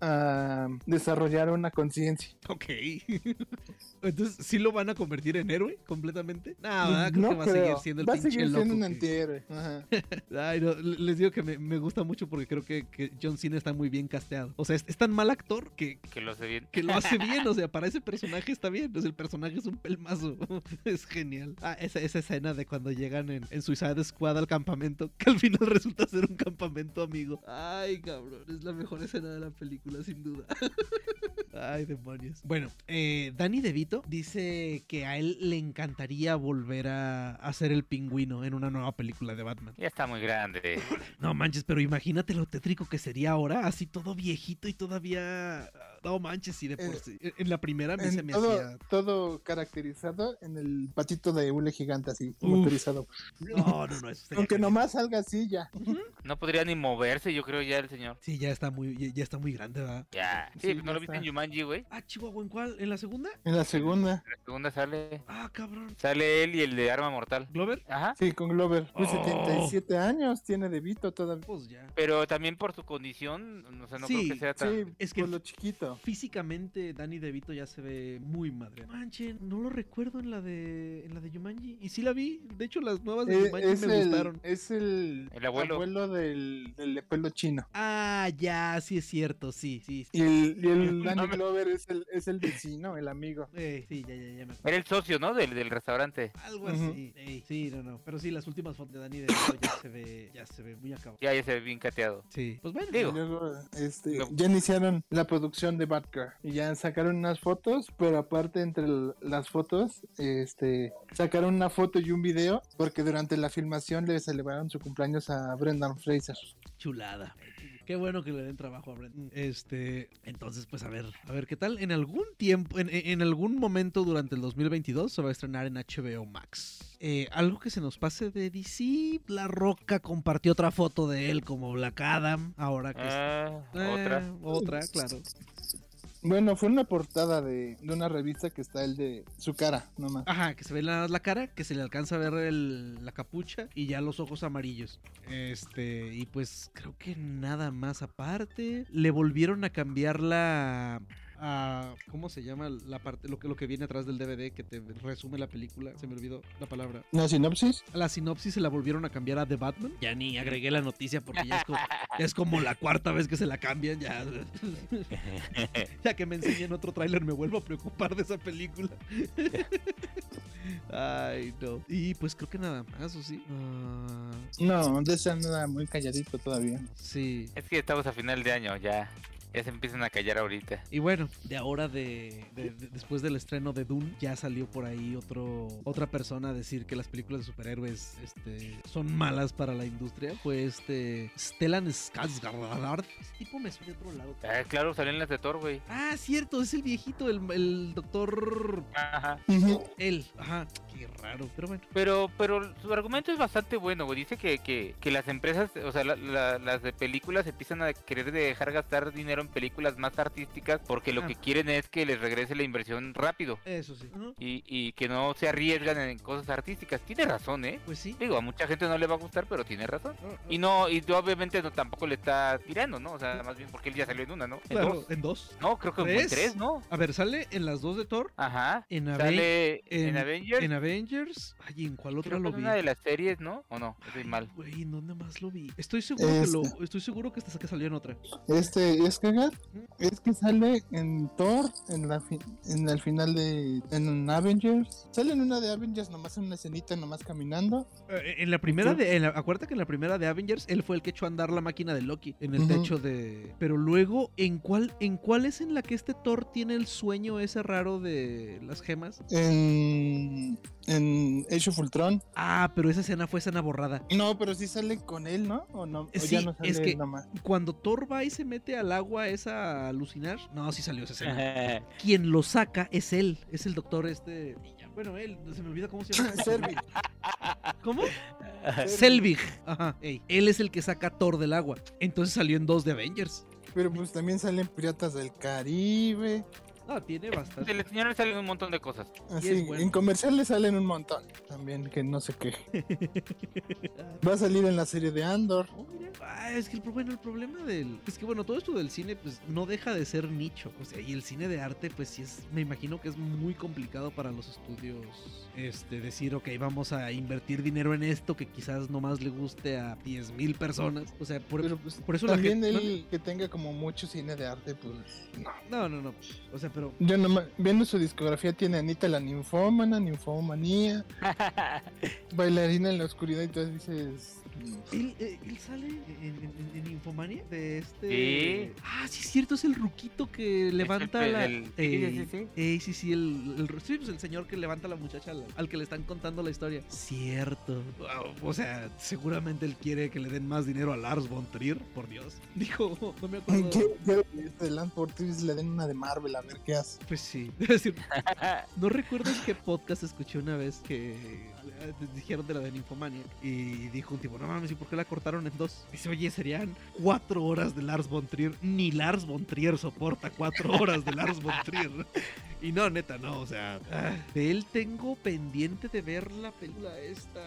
a, a desarrollar una conciencia. Ok. Entonces, ¿sí lo van a convertir en héroe completamente? No, ¿verdad? creo No que va a seguir siendo el Va a pinche seguir loco. Un antihéroe. Ajá. Ay, no, le- les digo que me, me gusta mucho porque creo que, que John Cena está muy bien casteado. O sea, es, es tan mal actor que, Que lo hace bien. que lo hace bien. O sea, para ese personaje está bien. O sea, el personaje es un pelmazo. es genial. Ah, esa, esa escena de cuando llegan en, en Suicide Squad al campamento, que al final resulta ser un campamento amigo. Ay, cabrón. Es la mejor escena de la película, sin duda. Ay, demonios. Bueno, eh, Danny DeVito dice que a él le encantaría volver a, a ser el pingüino en una nueva película de Batman. Ya está muy grande. No manches, pero imagínate lo tétrico que sería ahora, así todo viejito y todavía. No manches, y de por Eh, sí. En la primera mí se me todo, hacía. todo caracterizado en el patito de hule gigante así, Uf. motorizado. No, no, no, eso Aunque genial. nomás salga así ya. No podría ni moverse, yo creo, ya el señor. Sí, ya está muy, ya, ya está muy grande, ¿verdad? Ya. Sí, Sí, ¿no lo viste en. Yumanji, güey? Ah, Chihuahua, ¿en cuál? ¿En la segunda? En la segunda, En la segunda sale. Ah, cabrón. Sale él y el de Arma Mortal. ¿Glover? Ajá. sí, con Glover. Pues Oh. 77 años tiene de Vito todavía. Pues ya. Pero también por su condición, o sea, no Sí, creo que sea tan. Sí, Es que por lo chiquito. Físicamente, Danny DeVito ya se ve muy madre. Manche, no lo recuerdo en la de en la de Yumanji. Y sí la vi. De hecho, las nuevas de Eh, Yumanji me el, gustaron. es el, El abuelo. del, del de pelo chino. Ah, ya, sí es cierto, sí, sí. sí. Y el, y el Danny Glover es el, es el vecino, el amigo. Eh, sí, ya, ya, ya me acuerdo. Era el socio, ¿no? Del, del restaurante. Algo así. Ey, sí, no, no. Pero sí, las últimas fotos de Danny DeVito ya se ve, ya se ve muy acabado. Ya, ya se ve bien cateado. Sí. Pues bueno. Digo. Y luego este, ya iniciaron la producción de Batgirl. Y ya sacaron unas fotos, pero aparte entre las fotos, este, sacaron una foto y un video, porque durante la filmación le celebraron su cumpleaños a Brendan Fraser. Chulada. Qué bueno que le den trabajo a Brent. Este, entonces, pues a ver, a ver qué tal. En algún tiempo, en, en- algún momento durante el 2022 se va a estrenar en HBO Max. Eh, algo que se nos pase de DC, La Roca compartió otra foto de él como Black Adam. Ahora que... Ah, Eh, otra. Otra, claro. Bueno, fue una portada de, de una revista que está el de su cara, nomás. Ajá, que se ve la, la cara, que se le alcanza a ver el- la capucha y ya los ojos amarillos. Este, y pues creo que nada más aparte. Le volvieron a cambiar la. A- ¿Cómo se llama la parte? Lo que, lo que viene atrás del DVD que te resume la película. Se me olvidó la palabra. ¿Una sinopsis? A la sinopsis se la volvieron a cambiar a The Batman. Ya ni agregué la noticia porque ya es como, ya es como la cuarta vez que se la cambian. Ya, ya que me enseñen otro tráiler me vuelvo a preocupar de esa película. Ay, no. Y pues creo que nada más, ¿o sí? Ah, No, de esa nada muy calladito todavía. sí. Es que estamos a final de año, ya. Ya se empiezan a callar ahorita. Y bueno, de ahora de, de- de- después del estreno de Dune, ya salió por ahí otro otra persona a decir que las películas de superhéroes este, son malas para la industria. Fue este Stellan Skarsgård. Ese tipo me suena de otro lado. Ah, claro, salen las de Thor, güey. Ah, cierto, es el viejito, el, el doctor... Ajá. Él. Ajá, qué raro, pero bueno. Pero, pero su argumento es bastante bueno, güey. Dice que, que, que las empresas, o sea, la- la- las de películas empiezan a querer dejar gastar dinero en películas más artísticas porque lo Ah. que quieren es que les regrese la inversión rápido. Eso sí. Y, y que no se arriesgan en cosas artísticas. Tiene razón, ¿eh? Pues sí. Digo, a mucha gente no le va a gustar, pero tiene razón. Y no, y obviamente no, tampoco le está tirando, ¿no? O sea, más bien porque él ya salió en una, ¿no? En Claro, dos. en dos. No, creo que en ¿Tres? ¿no? A ver, sale en las dos de Thor, Ajá. en, Aven- Sale en, en- Avengers. en Avengers. Ay, ¿en cuál otra creo lo en vi? una de las series, ¿no? ¿O no? Estoy Ay, mal. Güey, ¿en dónde más lo vi? Estoy seguro que Este. lo, estoy seguro que esta que salió en otra. Este, es que es que sale en Thor, en la fi- en el final de en Avengers. Sale en una de Avengers nomás en una escenita nomás caminando. Eh, En la primera de, en la- acuérdate que en la primera de Avengers él fue el que echó a andar la máquina de Loki en el techo de. Pero luego, ¿en cuál, en cuál es en la que este Thor tiene el sueño ese raro de las gemas? En en Age of Ultron. Ah, pero esa escena fue escena borrada. No, pero sí sale con él, ¿no? O no, o Sí, ya no sale es que- nomás. Cuando Thor va y se mete al agua esa a alucinar, no, sí salió esa escena. Quien lo saca es él, es el doctor este. Bueno, él, se me olvida cómo se llama. Servi. ¿Cómo? Selvig. Ajá. ey, él es el que saca a Thor del agua. Entonces salió en dos de Avengers. Pero pues también salen Piratas del Caribe. Ah, tiene bastante. Del señor salen un montón de cosas. Así, es bueno. en comerciales salen un montón. También que no se queje. Va a salir en la serie de Andor. Oh, mira. Ah, es que el, bueno, el problema del. Es que bueno, todo esto del cine, pues no deja de ser nicho. O sea, y el cine de arte, pues sí es. Me imagino que es muy complicado para los estudios. Este, decir, ok, vamos a invertir dinero en esto que quizás nomás le guste a 10 mil personas. O sea, por, Pero pues por eso la también gente. él que tenga como mucho cine de arte, pues no. No, no, no. O sea, pero. Yo nomás, viendo su discografía tiene Anita la ninfómana, ninfomanía, bailarina en la oscuridad y tú dices... Él, eh, él sale en, en- en Infomania de este. Sí. Ah, sí, es cierto, es el ruquito que levanta el- la. el- sí, Ey, sí, sí. ey, sí, sí, el, el, sí, pues el señor que levanta a la muchacha al, al que le están contando la historia. Cierto. Wow, o sea, seguramente él quiere que le den más dinero a Lars von Trier, por Dios. Dijo, no me acuerdo. ¿Qué? Quiero que este Land Fortress le den una de Marvel a ver qué hace. Pues sí. Es decir, no recuerdo en qué podcast escuché una vez que eh, dijeron de la de Ninfomania y dijo un tipo, no mames, ¿y por qué la cortaron en dos? Dice, oye, serían cuatro horas de Lars von Trier. Ni Lars von Trier soporta cuatro horas de Lars von Trier. Y no, neta, no, o sea, de él tengo pendiente de ver la película esta,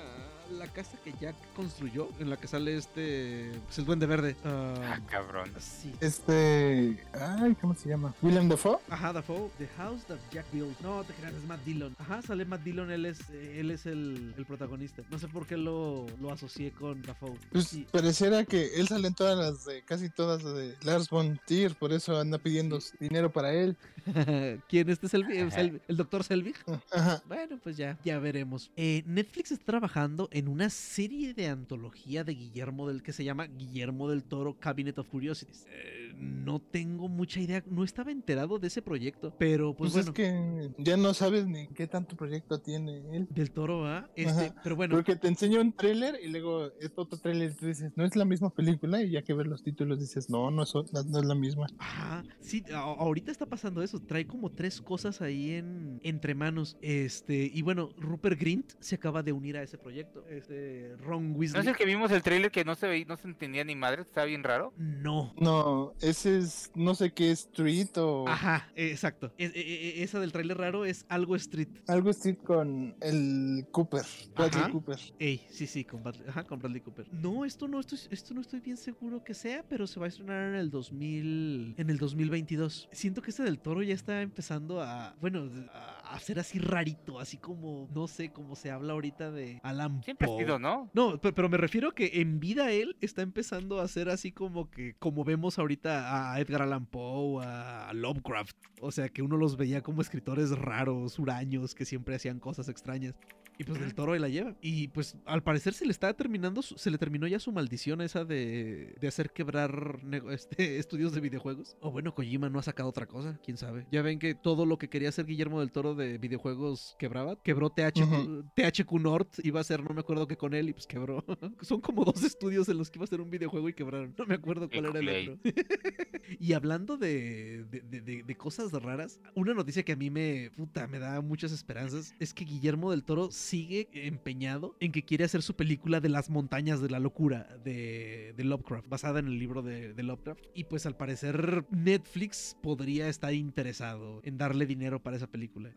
la casa que Jack construyó, en la que sale este, pues el duende verde. Ah, Ah, cabrón. sí. Este... Ay, ¿cómo se llama? William Dafoe. Ajá, Dafoe, The House That Jack Built. No, te creas, es Matt Dillon. Ajá, sale Matt Dillon, él es, él es el, el protagonista. No sé por qué lo, lo asocié con Dafoe. Pues Sí. pareciera que él sale en todas las de, casi todas de Lars von Trier, por eso anda pidiendo dinero para él. ¿Quién? ¿Este es el, el, el doctor Selvig? Ajá. Bueno, pues ya, ya veremos. Eh, Netflix está trabajando en una serie de antología de Guillermo del que se llama Guillermo del Toro Cabinet of Curiosities. Eh, no tengo mucha idea, no estaba enterado de ese proyecto, pero pues, Pues, bueno. es que ya no sabes ni qué tanto proyecto tiene él. Del Toro, ¿ah? Este, pero bueno, Porque te enseña un tráiler y luego es otro tráiler y tú dices, no es la misma película y ya que ves los títulos dices, no, no es, no, es la misma. Ajá, sí, a- ahorita está pasando eso. Trae como tres cosas ahí en entre manos. Este, y bueno, Rupert Grint se acaba de unir a ese proyecto. Este, Ron ¿No Weasley. es el que vimos el trailer que no se veía, no se entendía ni madre? Estaba bien raro. No. No, ese es no sé qué Street o Ajá, eh, exacto. E- e- e- esa del tráiler raro es algo street. algo Street con el Cooper, Bradley Ajá. Cooper. Ey, sí, sí, con Bradley, ajá, con Bradley Cooper. No, esto no estoy, esto no estoy bien seguro que sea, pero se va a estrenar en el 2000, en el 2022. Siento que este del Toro ya está empezando a, bueno, a hacer así rarito, así como, no sé, como se habla ahorita de Alan Siempre ha sido, ¿no? No, pe- pero me refiero que en vida él está empezando a hacer así como que, como vemos ahorita a Edgar Allan Poe, a Lovecraft. O sea, que uno los veía como escritores raros, huraños, que siempre hacían cosas extrañas. Y pues del toro ahí la lleva. Y pues al parecer se le está terminando, se le terminó ya su maldición esa de, de hacer quebrar este, estudios de videojuegos. O bueno, Kojima no ha sacado otra cosa, quién sabe. Ya ven que todo lo que quería hacer Guillermo del Toro de videojuegos quebraba. Quebró THQ, Ujú. THQ North, iba a ser, no me acuerdo qué con él, y pues quebró. Son como dos estudios en los que iba a ser un videojuego y quebraron. No me acuerdo cuál era el otro. y hablando de, de, de- de- de cosas raras, una noticia que a mí me, puta, me da muchas esperanzas es que Guillermo del Toro sigue empeñado en que quiere hacer su película de las montañas de la locura de, de Lovecraft, basada en el libro de, de Lovecraft. Y pues al parecer Netflix podría estar interesado en darle dinero para esa película.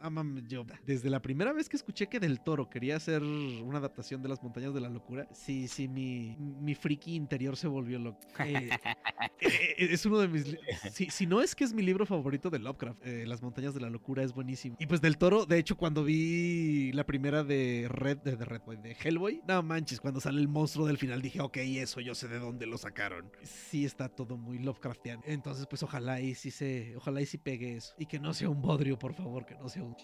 Yo, desde la primera vez que escuché que Del Toro quería hacer una adaptación de las montañas de la locura, sí, sí, mi, mi friki interior se volvió loco. Eh, eh, es uno de mis. Si, si no es que es mi libro favorito de Lovecraft, eh, Las montañas de la locura es buenísimo. Y pues del toro, de hecho, cuando vi la primera de Red, de, de de Hellboy, no manches, cuando sale el monstruo del final dije, ok, eso yo sé de dónde lo sacaron. Sí, está todo muy Lovecraftiano. Entonces, pues ojalá y sí se, ojalá y sí pegue eso. Y que no sea un bodrio, por favor, que no sea un.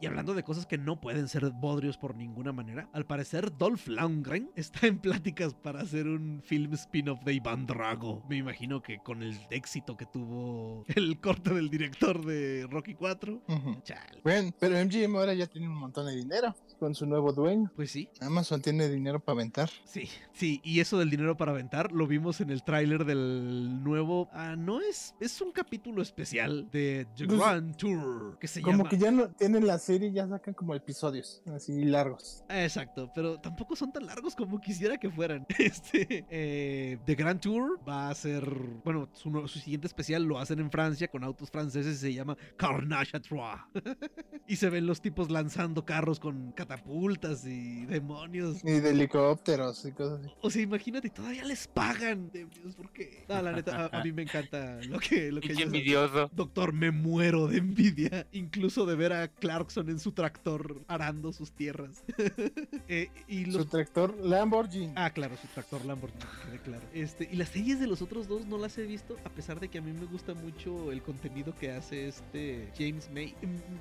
Y hablando de cosas que no pueden ser bodrios por ninguna manera, al parecer Dolph Lundgren está en pláticas para hacer un film spin-off de Iván Drago. Me imagino que con el éxito que tuvo el corte del director de Rocky 4. Ujú. Chale. Bueno, pero MGM ahora ya tiene un montón de dinero con su nuevo dueño. Pues sí, Amazon tiene dinero para aventar. sí, sí. Y eso del dinero para aventar lo vimos en el tráiler del nuevo. Ah, no es. Es un capítulo especial de The Pues, Grand Tour. Que se Como llama. que ya no tienen la serie, ya sacan como episodios así largos. Exacto, pero tampoco son tan largos como quisiera que fueran. Este, eh, The Grand Tour va a ser, bueno, su, su siguiente especial lo hacen en Francia con autos franceses y se llama Carnage à Trois. y se ven los tipos lanzando carros con catapultas y demonios. Y de helicópteros y cosas así. O sea, imagínate, todavía les pagan. Demonios, ¿por qué? No, la neta, a, a mí me encanta lo que, lo que Pinche ellos hacen. envidioso. Doctor, me muero de envidia. Incluso de ver a Clarkson en su tractor arando sus tierras. Eh, y los... Su tractor Lamborghini. Ah, claro, su tractor Lamborghini, quede claro. Este, y las series de los otros dos no las he visto, a pesar de que a mí me gusta mucho el contenido que hace este James May.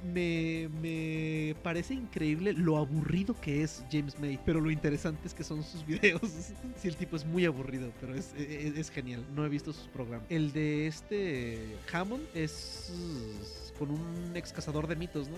Me, me parece increíble lo aburrido que es James May, pero lo interesante es que son sus videos. sí, el tipo es muy aburrido, pero es, es- es genial. No he visto sus programas. El de este Hammond es con un ex cazador de mitos, ¿no?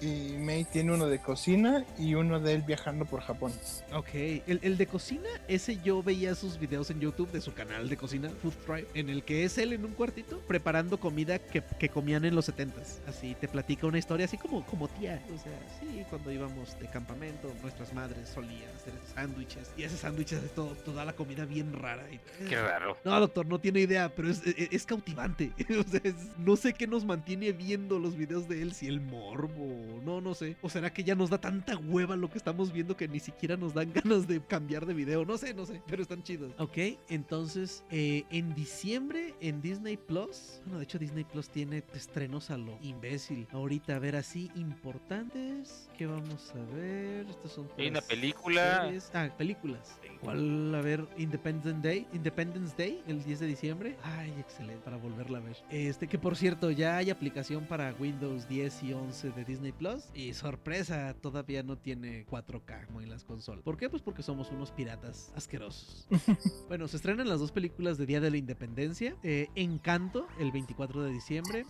Y May tiene uno de cocina y uno de él viajando por Japón. Ok, el, el de cocina, ese yo veía sus videos en YouTube de su canal de cocina, Food Tribe, en el que es él en un cuartito preparando comida que, que comían en los 70s. Así te platica una historia así como, como tía. O sea, sí, cuando íbamos de campamento, nuestras madres solían hacer sándwiches y ese sándwiches de todo, toda la comida bien rara. y- Qué raro. no, doctor, no tiene idea, pero es, es- es cautivante. O sea, es- no sé qué nos mantiene viendo los videos de él, si el morbo, no, no sé. O será que ya nos da tanta hueva lo que estamos viendo que ni siquiera nos dan ganas de cambiar de video. No sé, no sé, pero están chidos. Ok, entonces, eh, en diciembre en Disney Plus, bueno, de hecho Disney Plus tiene estrenos a lo imbécil. Ahorita, a ver, así importantes. ¿Qué vamos a ver? Estos son Hay una película. series. Ah, películas. ¿Cuál? A ver, Independence Day. Independence Day, el 10 de diciembre. Ay, excelente, para volverla a ver. Este, que por cierto, ya hay aplicación para Windows 10 y 11 11 de Disney Plus. Y sorpresa, todavía no tiene 4K como en las consolas. ¿Por qué? Pues porque somos unos piratas asquerosos. bueno, se estrenan las dos películas de Día de la Independencia. Eh, Encanto, el 24 de diciembre.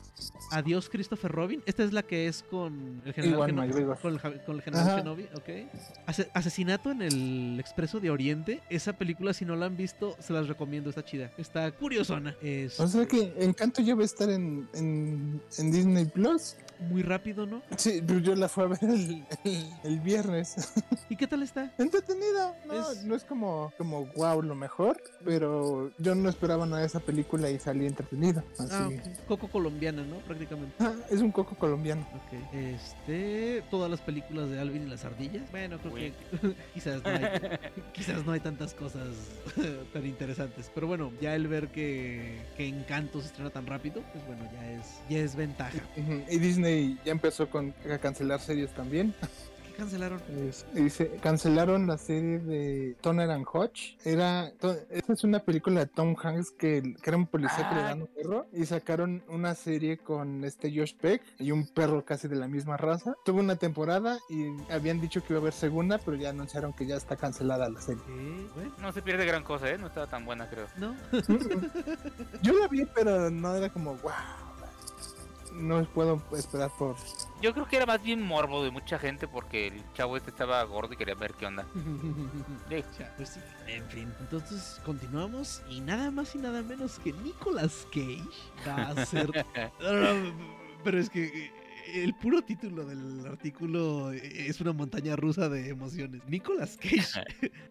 Adiós, Christopher Robin. Esta es la que es con el general, McGregor. con el, con el general Ajá. Kenobi. Ok. Ase- Asesinato en el Expreso de Oriente. Esa película, si no la han visto, se las recomiendo. Está chida. Está curiosona. Es O sea que Encanto ya va a estar en, en, en Disney Plus. muy rápido, ¿no? Sí, pero yo la fui a ver el, el, el viernes. ¿Y qué tal está? Entretenida, no Es- como, como wow lo mejor, pero yo no esperaba nada de esa película y salí entretenido. Así. Ah. Coco colombiana, ¿no? Prácticamente. Ah, es un coco colombiano. Ok. Este. Todas las películas de Alvin y las ardillas. Bueno, creo Uy. que quizás no hay, quizás no hay tantas cosas tan interesantes. Pero bueno, ya el ver que, que Encanto se estrena tan rápido, pues bueno, ya es, ya es ventaja. Ujú, Y Disney ya empezó con, a cancelar series también. ¿Qué cancelaron? Es- se cancelaron la serie de Toner and Hodge. Era, to- esta es una película de Tom Hanks que, que era un policía que le Ah. dan un perro. Y sacaron una serie con este Josh Peck y un perro casi de la misma raza. Tuvo una temporada y habían dicho que iba a haber segunda, pero ya anunciaron que ya está cancelada la serie. No se pierde gran cosa, ¿eh? No estaba tan buena, creo. no. Yo la vi, pero no era como wow. No puedo esperar por. Yo creo que era más bien morbo de mucha gente porque el chavo este estaba gordo y quería ver qué onda. Sí. Pues sí. En fin, entonces continuamos y nada más y nada menos que Nicolas Cage va a ser Pero es que eh, el puro título del artículo eh, es una montaña rusa de emociones. Nicolas Cage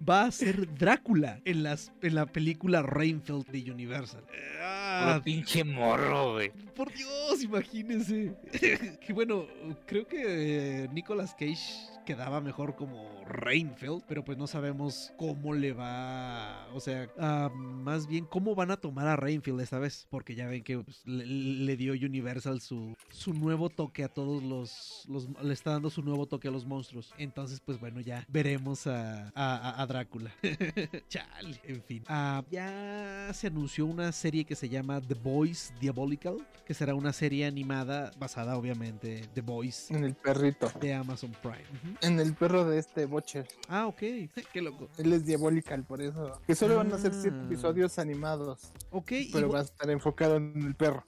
va a ser Drácula en, las, en la película Rainfield de Universal. Ah, Puro pinche morro, güey. por Dios, imagínense. que bueno, creo que eh, Nicolas Cage quedaba mejor como Rainfield, pero pues no sabemos cómo le va, o sea, ah, más bien cómo van a tomar a Rainfield esta vez, porque ya ven que pues, le, le dio Universal su, su nuevo toque a todos los, los, le está dando su nuevo toque a los monstruos. Entonces, pues bueno, ya veremos a, a, a- a Drácula. Chale, en fin. Ah, ya se anunció una serie que se llama The Boys Diabolical, que será una serie animada basada obviamente en The Boys En el perrito. de Amazon Prime. En el perro de este Butcher. Ah, ok. Qué loco. Él es diabolical, por eso. Que solo van a ser siete Ah. episodios animados. Ok, Pero va a estar enfocado en el perro.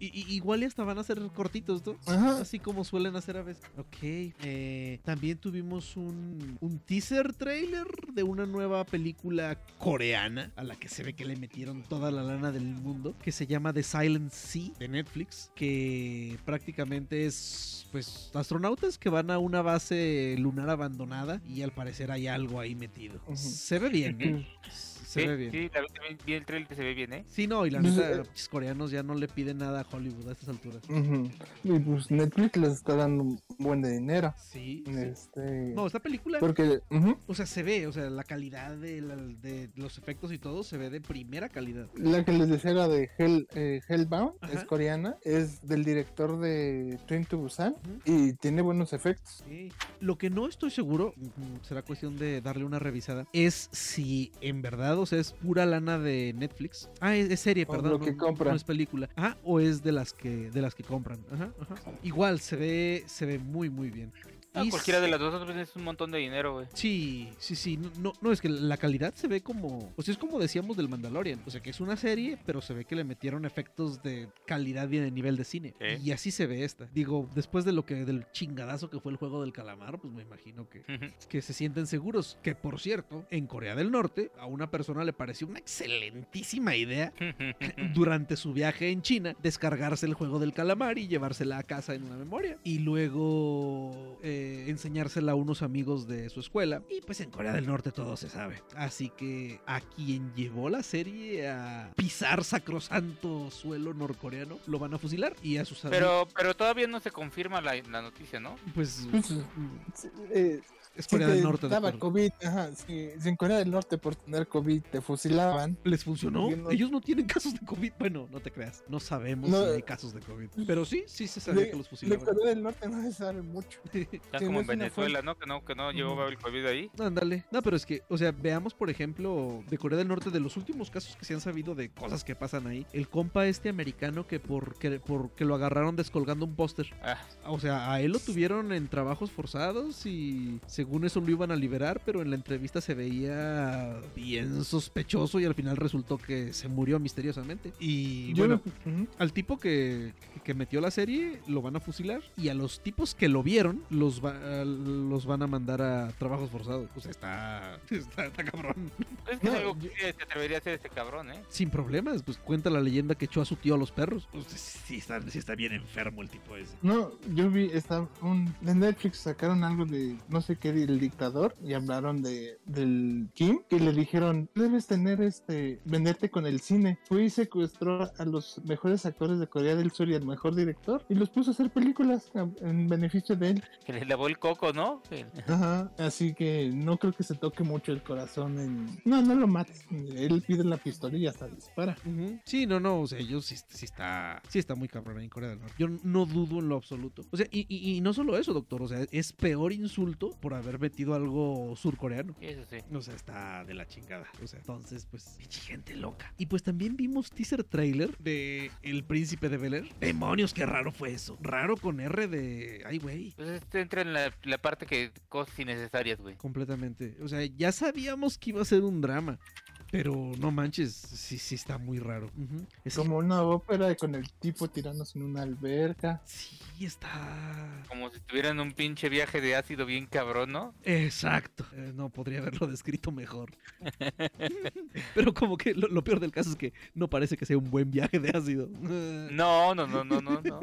I- i- igual y hasta van a ser cortitos, ¿no? Ajá. Así como suelen hacer a veces. Ok. eh, también tuvimos un, un teaser trailer de una nueva película coreana a la que se ve que le metieron toda la lana del mundo. Que se llama The Silent Sea de Netflix. Que prácticamente es pues astronautas que van a una base lunar abandonada y al parecer hay algo ahí metido. Se ve bien, ¿eh? Se Sí, ve bien. sí, la- vi- vi el trailer que se ve bien, ¿eh? Sí, no, y la neta, los coreanos ya no le piden nada a Hollywood a estas alturas. Ujú. Y pues Netflix les está dando un buen de dinero. Sí. sí. Este. No, esta película, Porque. ujú, o sea, se ve, o sea, la calidad de, la- de los efectos y todo se ve de primera calidad. La que les decía era de Hell, eh, Hellbound, Ajá. es coreana, es del director de Train to Busan Ujú. y tiene buenos efectos. Sí. Lo que no estoy seguro, ujú, será cuestión de darle una revisada, es si en verdad, o sea, es pura lana de Netflix. Ah, es, es serie, perdón. lo que no- es película. Ajá, o es de las que de las que compran. Ajá, ajá. Igual se ve se ve muy muy bien. Ah, Y cualquiera de las dos pues, es un montón de dinero, güey. Sí, sí, sí. No, no, no, es que la calidad se ve como. O sea, es como decíamos del Mandalorian. O sea, que es una serie, pero se ve que le metieron efectos de calidad y de nivel de cine. Y así se ve esta. Digo, después de lo que. del chingadazo que fue el juego del calamar, pues me imagino que. Que se sienten seguros. Que por cierto, en Corea del Norte, a una persona le pareció una excelentísima idea durante su viaje en China descargarse el juego del calamar y llevársela a casa en una memoria y luego eh, enseñársela a unos amigos de su escuela. Y pues en Corea del Norte todo se sabe. Así que a quien llevó la serie a pisar sacrosanto suelo norcoreano lo van a fusilar y a sus amigos. Pero, pero todavía no se confirma la, la noticia, ¿no? pues eh, es Corea del Norte de daba acuerdo. COVID, ajá, si, si en Corea del Norte por tener COVID te fusilaban, ¿Les funcionó? No- Ellos no tienen casos de COVID. Bueno, no te creas. No sabemos No, si eh, hay casos de COVID. Pero sí, sí se sabía de, que los de fusilaban. Corea del Norte no se sabe mucho. Está Sí, como no en Venezuela, ¿no? Que no, que no llegó Ujú. el COVID ahí. Ándale. No, pero es que, o sea, veamos, por ejemplo, de Corea del Norte, de los últimos casos que se han sabido de cosas que pasan ahí. El compa este americano que porque, porque lo agarraron descolgando un póster. Ah, O sea, a él lo tuvieron en trabajos forzados y según eso lo iban a liberar, pero en la entrevista se veía bien sospechoso y al final resultó que se murió misteriosamente. Y Yo bueno, no- al tipo que, que metió la serie lo van a fusilar y a los tipos que lo vieron los, va- los van a mandar a trabajos forzados. O sea, está, está, está cabrón. es que No, algo que se atrevería a hacer este cabrón, ¿eh? Sin problemas, pues cuenta la leyenda que echó a su tío a los perros. Pues, sí, está, sí está bien enfermo el tipo ese. No, yo vi, está un, de Netflix sacaron algo de, no sé qué, del dictador y hablaron de, del Kim, que le dijeron, debes tener este, venderte con el cine. Fue y secuestró a los mejores actores de Corea del Sur y al mejor director y los puso a hacer películas a- en beneficio de él. Que le lavó el coco, ¿no? El- Ajá, así que no creo que se toque mucho el corazón en... No, no lo mates. Él pide la pistola y hasta dispara. Ujú. Sí, no, no, o sea, ellos sí, sí está, sí está muy cabrón en Corea del Norte. Yo no dudo en lo absoluto. O sea, y, y- y no solo eso, doctor, o sea, es peor insulto por haber metido algo surcoreano. Eso sí. O sea, está de la chingada. O sea, entonces, pues, pinche gente loca. Y pues también vimos teaser trailer de El Príncipe de Bel Air. Demonios, qué raro fue eso. Raro con R de. Ay, güey. Pues este entra en la, la parte que cosas innecesarias, güey. Completamente. O sea, ya sabíamos que iba a ser un drama. Pero no manches, sí, sí está muy raro. Es- Como una ópera con el tipo tirándose en una alberca. Sí, está. Como si estuvieran en un pinche viaje de ácido bien cabrón, ¿no? Exacto. Eh, no podría haberlo descrito mejor. Pero como que lo, lo peor del caso es que no parece que sea un buen viaje de ácido. No, no, no, no, no, no.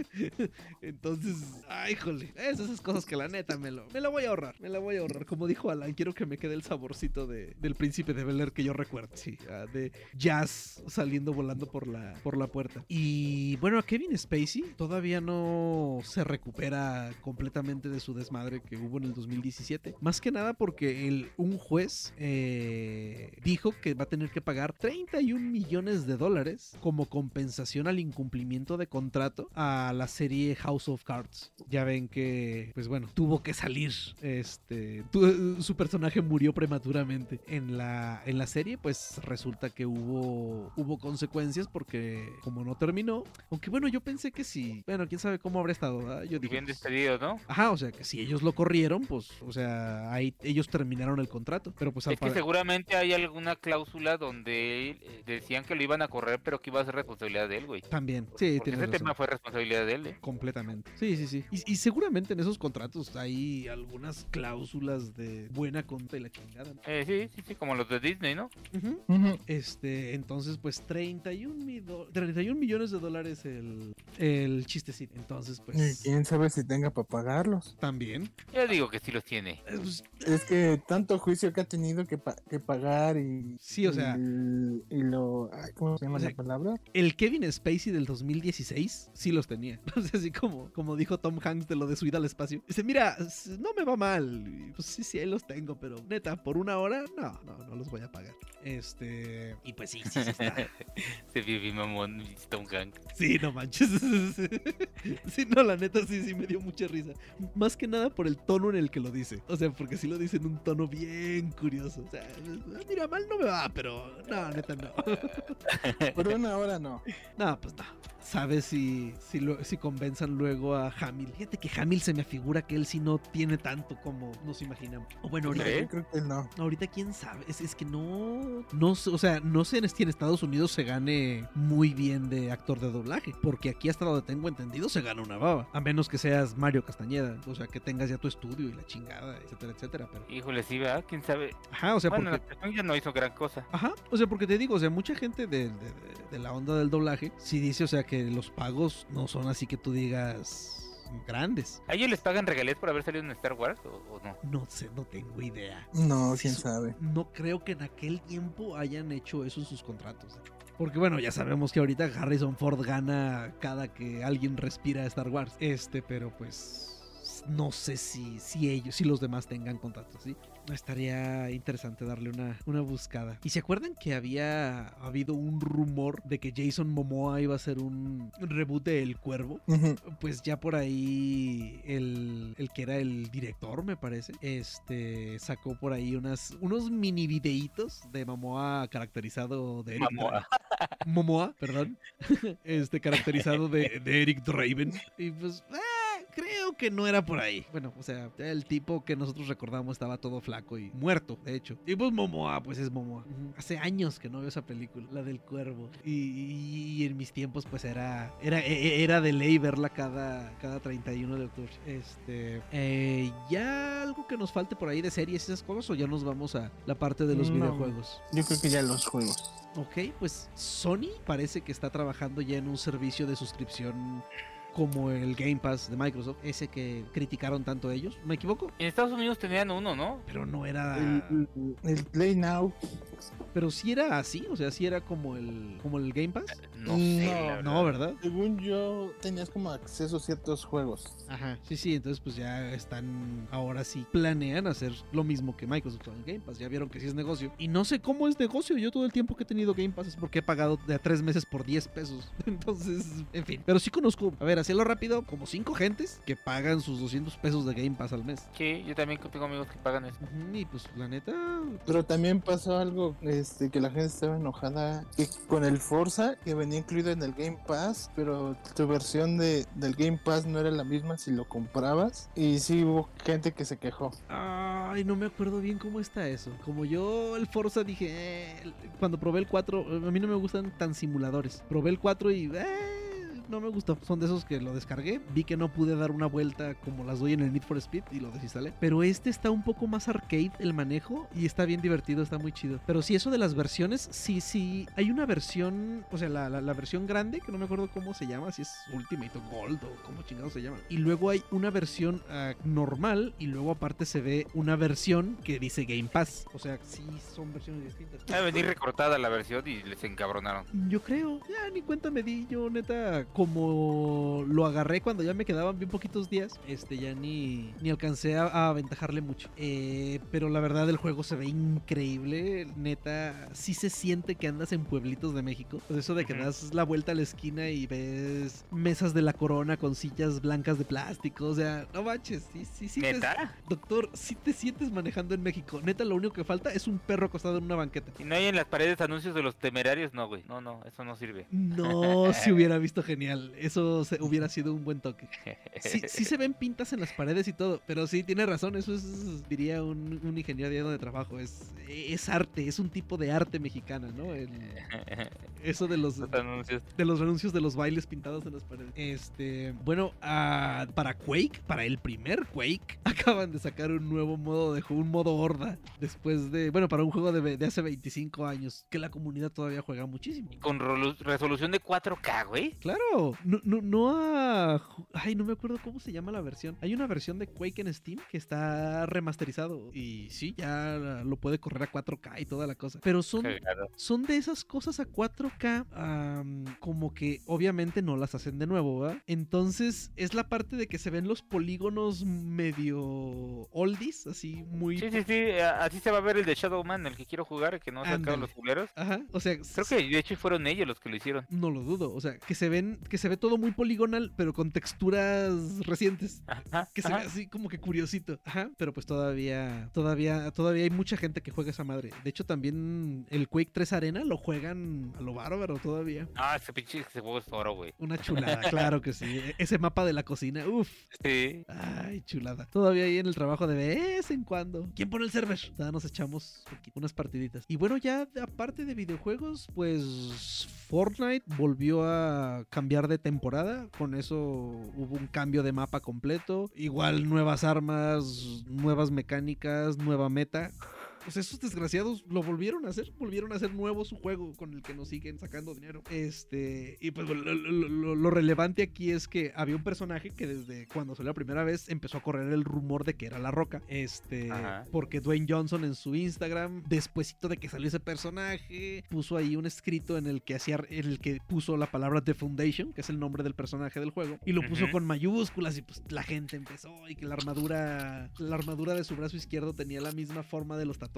Entonces, ay, jole. Es esas cosas que la neta me lo, me la voy a ahorrar. Me la voy a ahorrar. Como dijo Alan, quiero que me quede el saborcito de, del príncipe de Bel Air que yo recuerdo. Sí, ah, de jazz saliendo volando por la, por la puerta. Y bueno, a Kevin Spacey todavía no se recupera completamente de su desmadre que hubo en el 2017. Más que nada porque el, un juez eh, dijo que va a tener que pagar 31 millones de dólares como compensación al incumplimiento de contrato a la serie House of Cards. Ya ven que, pues bueno, tuvo que salir. Este, su personaje murió prematuramente en la, en la serie. Pues resulta que hubo, hubo consecuencias porque como no terminó, aunque bueno, yo pensé que sí. Bueno, quién sabe cómo habrá estado. ¿verdad? Yo dije, bien pues, despedido, ¿no? Ajá, o sea que si ellos lo corrieron, pues, o sea, ahí ellos terminaron el contrato. Pero pues al Es que seguramente hay alguna cláusula donde eh, decían que lo iban a correr, pero que iba a ser responsabilidad de él, güey. también. Sí, tienes ese razón. tema fue responsabilidad de él, ¿eh? Completamente. Sí, sí, sí. Y, y seguramente en esos contratos hay algunas cláusulas de buena contra y la chingada. ¿no? Eh, sí, sí, sí, como los de Disney, ¿no? Ujú. Este, entonces, pues 31, mi do- 31 millones de dólares el, el chistecito. Entonces, Y pues quién sabe si tenga para pagarlos. también. Yo digo que sí los tiene. eh, pues, Es que tanto juicio que ha tenido que, pa- que pagar y. Sí, o sea- Y, y lo. ay, ¿Cómo se llama O sea, la palabra? el Kevin Spacey del 2016 sí los tenía. O sea, así como, como dijo Tom Hanks de lo de su ida al espacio. Dice, mira, no me va mal. Y, Pues sí, sí, ahí los tengo, pero neta, por una hora, no, no, no los voy a pagar. Este. Y pues sí, sí, sí está. Se vive mamón Tom Hanks. Sí, no manches. Sí, no, la neta sí, sí me dio mucha risa. Más que nada por el tono en el que lo dice. O sea, porque sí lo dice en un tono bien curioso. O sea, "Ah, mira, mal no me va, pero no, neta no. Por una hora no. No, pues no. ¿Sabes si, si, lo- si convenzan luego a Hamil? Fíjate que Hamil se me afigura que él sí no tiene tanto como nos imaginamos. O bueno, ahorita, ¿Eh? Yo creo que no. ahorita quién sabe. Es, es que no, no. sé, O sea, no sé si en Estados Unidos se gane muy bien de actor de doblaje. Porque aquí, hasta donde tengo entendido, se gana una baba. A menos que seas Mario Castañeda. O sea, que tengas ya tu estudio y la chingada, etcétera, etcétera. Pero. Híjole, sí, ¿verdad? ¿Quién sabe? Ajá, o sea, bueno, porque. la ya no hizo gran cosa. Ajá, o sea, porque te digo, o sea, mucha gente de, de- de- de la onda del doblaje sí dice, o sea, que los pagos no son así que tú digas grandes. ¿A ellos les pagan regalías por haber salido en Star Wars o, o no? No sé, no tengo idea. No, quién Eso- sabe. No creo que en aquel tiempo hayan hecho eso en sus contratos. Porque bueno, ya sabemos que ahorita Harrison Ford gana cada que alguien respira Star Wars. Este, pero pues no sé si, si ellos, si los demás tengan contactos, ¿sí? Estaría interesante darle una, una buscada. ¿Y se acuerdan que había habido un rumor de que Jason Momoa iba a hacer un reboot de El Cuervo? Pues ya por ahí el, el que era el director, me parece, este sacó por ahí unas, unos mini videitos de Momoa caracterizado de Eric Momoa. Momoa, perdón. Este caracterizado de, de Eric Draven. Y pues, ah, creo que no era por ahí. Bueno, o sea, el tipo que nosotros recordamos estaba todo flaco y muerto, de hecho. Y pues Momoa, pues es Momoa. Hace años que no veo esa película, la del cuervo. Y, y- y en mis tiempos, pues era, era, e- e- era de ley verla cada, cada 31 de octubre. Este, eh, ¿ya algo que nos falte por ahí de series y esas cosas o ya nos vamos a la parte de los No. videojuegos? Yo creo que ya los juegos. Ok, pues Sony parece que está trabajando ya en un servicio de suscripción como el Game Pass de Microsoft, ese que criticaron tanto ellos. ¿Me equivoco? En Estados Unidos tenían uno, ¿no? Pero no era. El, Play Now. Pero sí era así, o sea, sí era como el como el Game Pass. No sé. No. ¿verdad? Según yo, tenías como acceso a ciertos juegos. Ajá. Sí, sí, entonces pues ya están ahora sí planean hacer lo mismo que Microsoft con el Game Pass. Ya vieron que sí es negocio. Y no sé cómo es negocio. Yo todo el tiempo que he tenido Game Pass es porque he pagado de a tres meses por 10 pesos. Entonces, en fin. Pero sí conozco, a ver, hacerlo rápido, como cinco gentes que pagan sus 200 pesos de Game Pass al mes. Sí, yo también tengo amigos que pagan eso. Y pues la neta, Pero también pasó algo, este, que la gente estaba enojada que con el Forza, que venía incluido en el Game Pass, pero tu versión de, del Game Pass no era la misma si lo comprabas. Y sí hubo gente que se quejó. Ay, no me acuerdo bien cómo está eso. Como yo el Forza dije, eh, cuando probé el 4, a mí no me gustan tan simuladores. Probé el 4 y eh, no me gustó. Son de esos que lo descargué, vi que no pude dar una vuelta como las doy en el Need for Speed y lo desinstalé. Pero este está un poco más arcade el manejo y está bien divertido, está muy chido. Pero sí, eso de las versiones, sí, sí. Hay una versión, o sea, la, la- la versión grande, que no me acuerdo cómo se llama, si es Ultimate o Gold o cómo chingados se llama. Y luego hay una versión ah, normal y luego aparte se ve una versión que dice Game Pass. O sea, sí son versiones distintas. Va a venir recortada la versión y les encabronaron. Yo creo, ya ni cuenta me di, yo neta, como lo agarré cuando ya me quedaban bien poquitos días, este ya ni, ni alcancé a, a aventajarle mucho. Eh, pero la verdad el juego se ve increíble, neta, sí se siente que andas en pueblitos de México. Pues eso de que das la vuelta a la esquina y ves mesas de la corona con sillas blancas de plástico, o sea, no manches, sí, sí, sí. te- ¿Neta? doctor, si te sientes manejando en México, neta lo único que falta es un perro acostado en una banqueta. ¿Y no hay en las paredes anuncios de los temerarios? No, güey. No, no, eso no sirve. No, se hubiera visto genial. Eso se- hubiera sido un buen toque. Sí, sí se ven pintas en las paredes y todo, pero sí, tiene razón. Eso es, diría un, un ingeniero de trabajo. Es, es arte, es un tipo de arte mexicana, ¿no? El- eso de los, Los anuncios. de los anuncios de los bailes pintados en las paredes. Este, bueno, ah, para Quake, para el primer Quake, acaban de sacar un nuevo modo de juego, un modo horda. Después de, bueno, para un juego de, de hace 25 años, que la comunidad todavía juega muchísimo. Con rolu- resolución de 4K, güey. Claro, no, no, no ha... ju- Ay, no me acuerdo cómo se llama la versión. Hay una versión de Quake en Steam que está remasterizado. Y sí, ya lo puede correr a 4K y toda la cosa. Pero son, son de esas cosas a 4K am, como que obviamente no las hacen de nuevo, ¿va? Entonces es la parte de que se ven los polígonos medio oldies, así muy... Sí, sí, sí. a- Así se va a ver el de Shadowman, el que quiero jugar, que no sacaron Ándale. los culeros. Ajá, o sea... Creo que de hecho fueron ellos los que lo hicieron. No lo dudo, o sea, que se ven, que se ve todo muy poligonal, pero con texturas recientes. Ajá. Que se ajá. ve así como que curiosito. Ajá. Pero pues todavía, todavía, todavía hay mucha gente que juega esa madre. De hecho, también el Quake 3 Arena lo juegan a lo bárbaro todavía. Ah, ese pinche ese juego es oro, güey. Una chulada, claro que sí. E- Ese mapa de la cocina, uff. Sí. Ay, chulada. Todavía ahí en el trabajo de vez en cuando. ¿Quién pone el server? Ya nos echamos aquí unas partiditas. Y bueno, ya aparte de videojuegos, pues Fortnite volvió a cambiar de temporada. Con eso hubo un cambio de mapa completo. Igual nuevas armas, nuevas mecánicas, nueva meta. Pues esos desgraciados lo volvieron a hacer, volvieron a hacer nuevo su juego con el que nos siguen sacando dinero. Este, y pues lo, lo- lo- lo relevante aquí es que había un personaje que desde cuando salió la primera vez empezó a correr el rumor de que era la roca. Este, Ajá. porque Dwayne Johnson en su Instagram, despuesito de que salió ese personaje, puso ahí un escrito en el que hacía, en el que puso la palabra The Foundation, que es el nombre del personaje del juego, y lo puso con mayúsculas y pues la gente empezó y que la armadura, la armadura de su brazo izquierdo tenía la misma forma de los tatuajes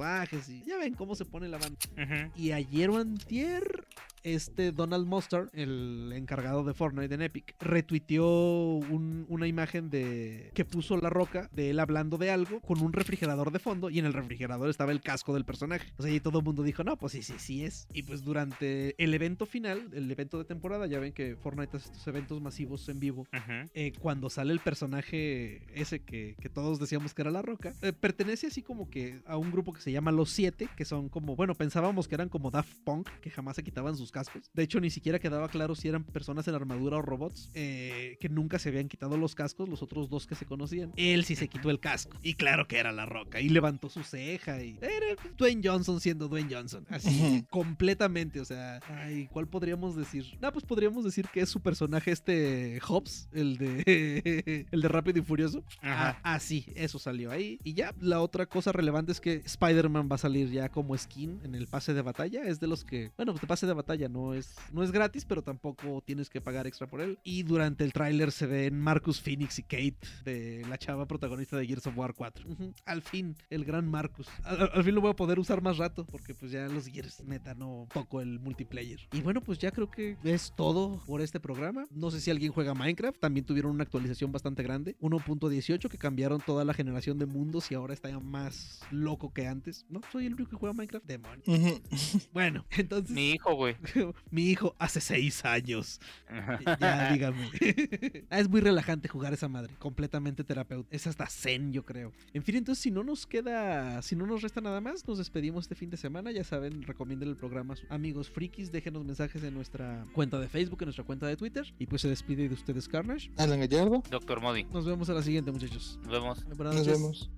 y ya ven cómo se pone la banda. Y ayer o antier, este Donald Mustard, el encargado de Fortnite en Epic, retuiteó un- una imagen de que puso la roca de él hablando de algo con un refrigerador de fondo y en el refrigerador estaba el casco del personaje. O sea, y todo el mundo dijo, no, pues sí, sí, sí es. Y pues durante el evento final, el evento de temporada, ya ven que Fortnite hace estos eventos masivos en vivo eh, cuando sale el personaje ese que, que todos decíamos que era la roca, eh, pertenece así como que a un grupo que se llama Los Siete, que son como, bueno, pensábamos que eran como Daft Punk, que jamás se quitaban sus cascos. De hecho, ni siquiera quedaba claro si eran personas en armadura o robots, eh, que nunca se habían quitado los cascos, los otros dos que se conocían. Él sí se quitó el casco. Y claro que era la roca. Y levantó su ceja y era Dwayne Johnson siendo Dwayne Johnson. Así, completamente. O sea, ay, ¿cuál podríamos decir? No, pues podríamos decir que es su personaje este Hobbs, el de el de Rápido y Furioso. Ajá. Ah, ah, sí, eso salió ahí. Y ya, la otra cosa relevante es que Spider-Man va a salir ya como skin en el pase de batalla. Es de los que, bueno, pues el pase de batalla no es, no es gratis, pero tampoco tienes que pagar extra por él. Y durante el tráiler se ven Marcus Phoenix y Kate, de la chava protagonista de Gears of War 4. Ujú, Al fin, el gran Marcus. Al, al fin lo voy a poder usar más rato, porque pues ya los Gears, neta, no poco el multiplayer. Y bueno, pues ya creo que es todo por este programa. No sé si alguien juega Minecraft, también tuvieron una actualización bastante grande, 1.18, que cambiaron toda la generación de mundos y ahora está ya más loco que antes. No, soy el único que juega Minecraft, demonio. Bueno, entonces Mi hijo, güey. mi hijo hace seis años. Ajá. Ya, dígame. Ah, es muy relajante jugar esa madre. Completamente terapeuta. Es hasta zen, yo creo. En fin, entonces, si no nos queda, si no nos resta nada más, nos despedimos este fin de semana. Ya saben, recomienden el programa a sus amigos frikis. Déjenos mensajes en nuestra cuenta de Facebook, en nuestra cuenta de Twitter. Y pues se despide de ustedes, Carnage. Alan Gallardo. Doctor Modi. Nos vemos a la siguiente, muchachos. Nos vemos. Buenas Nos vemos.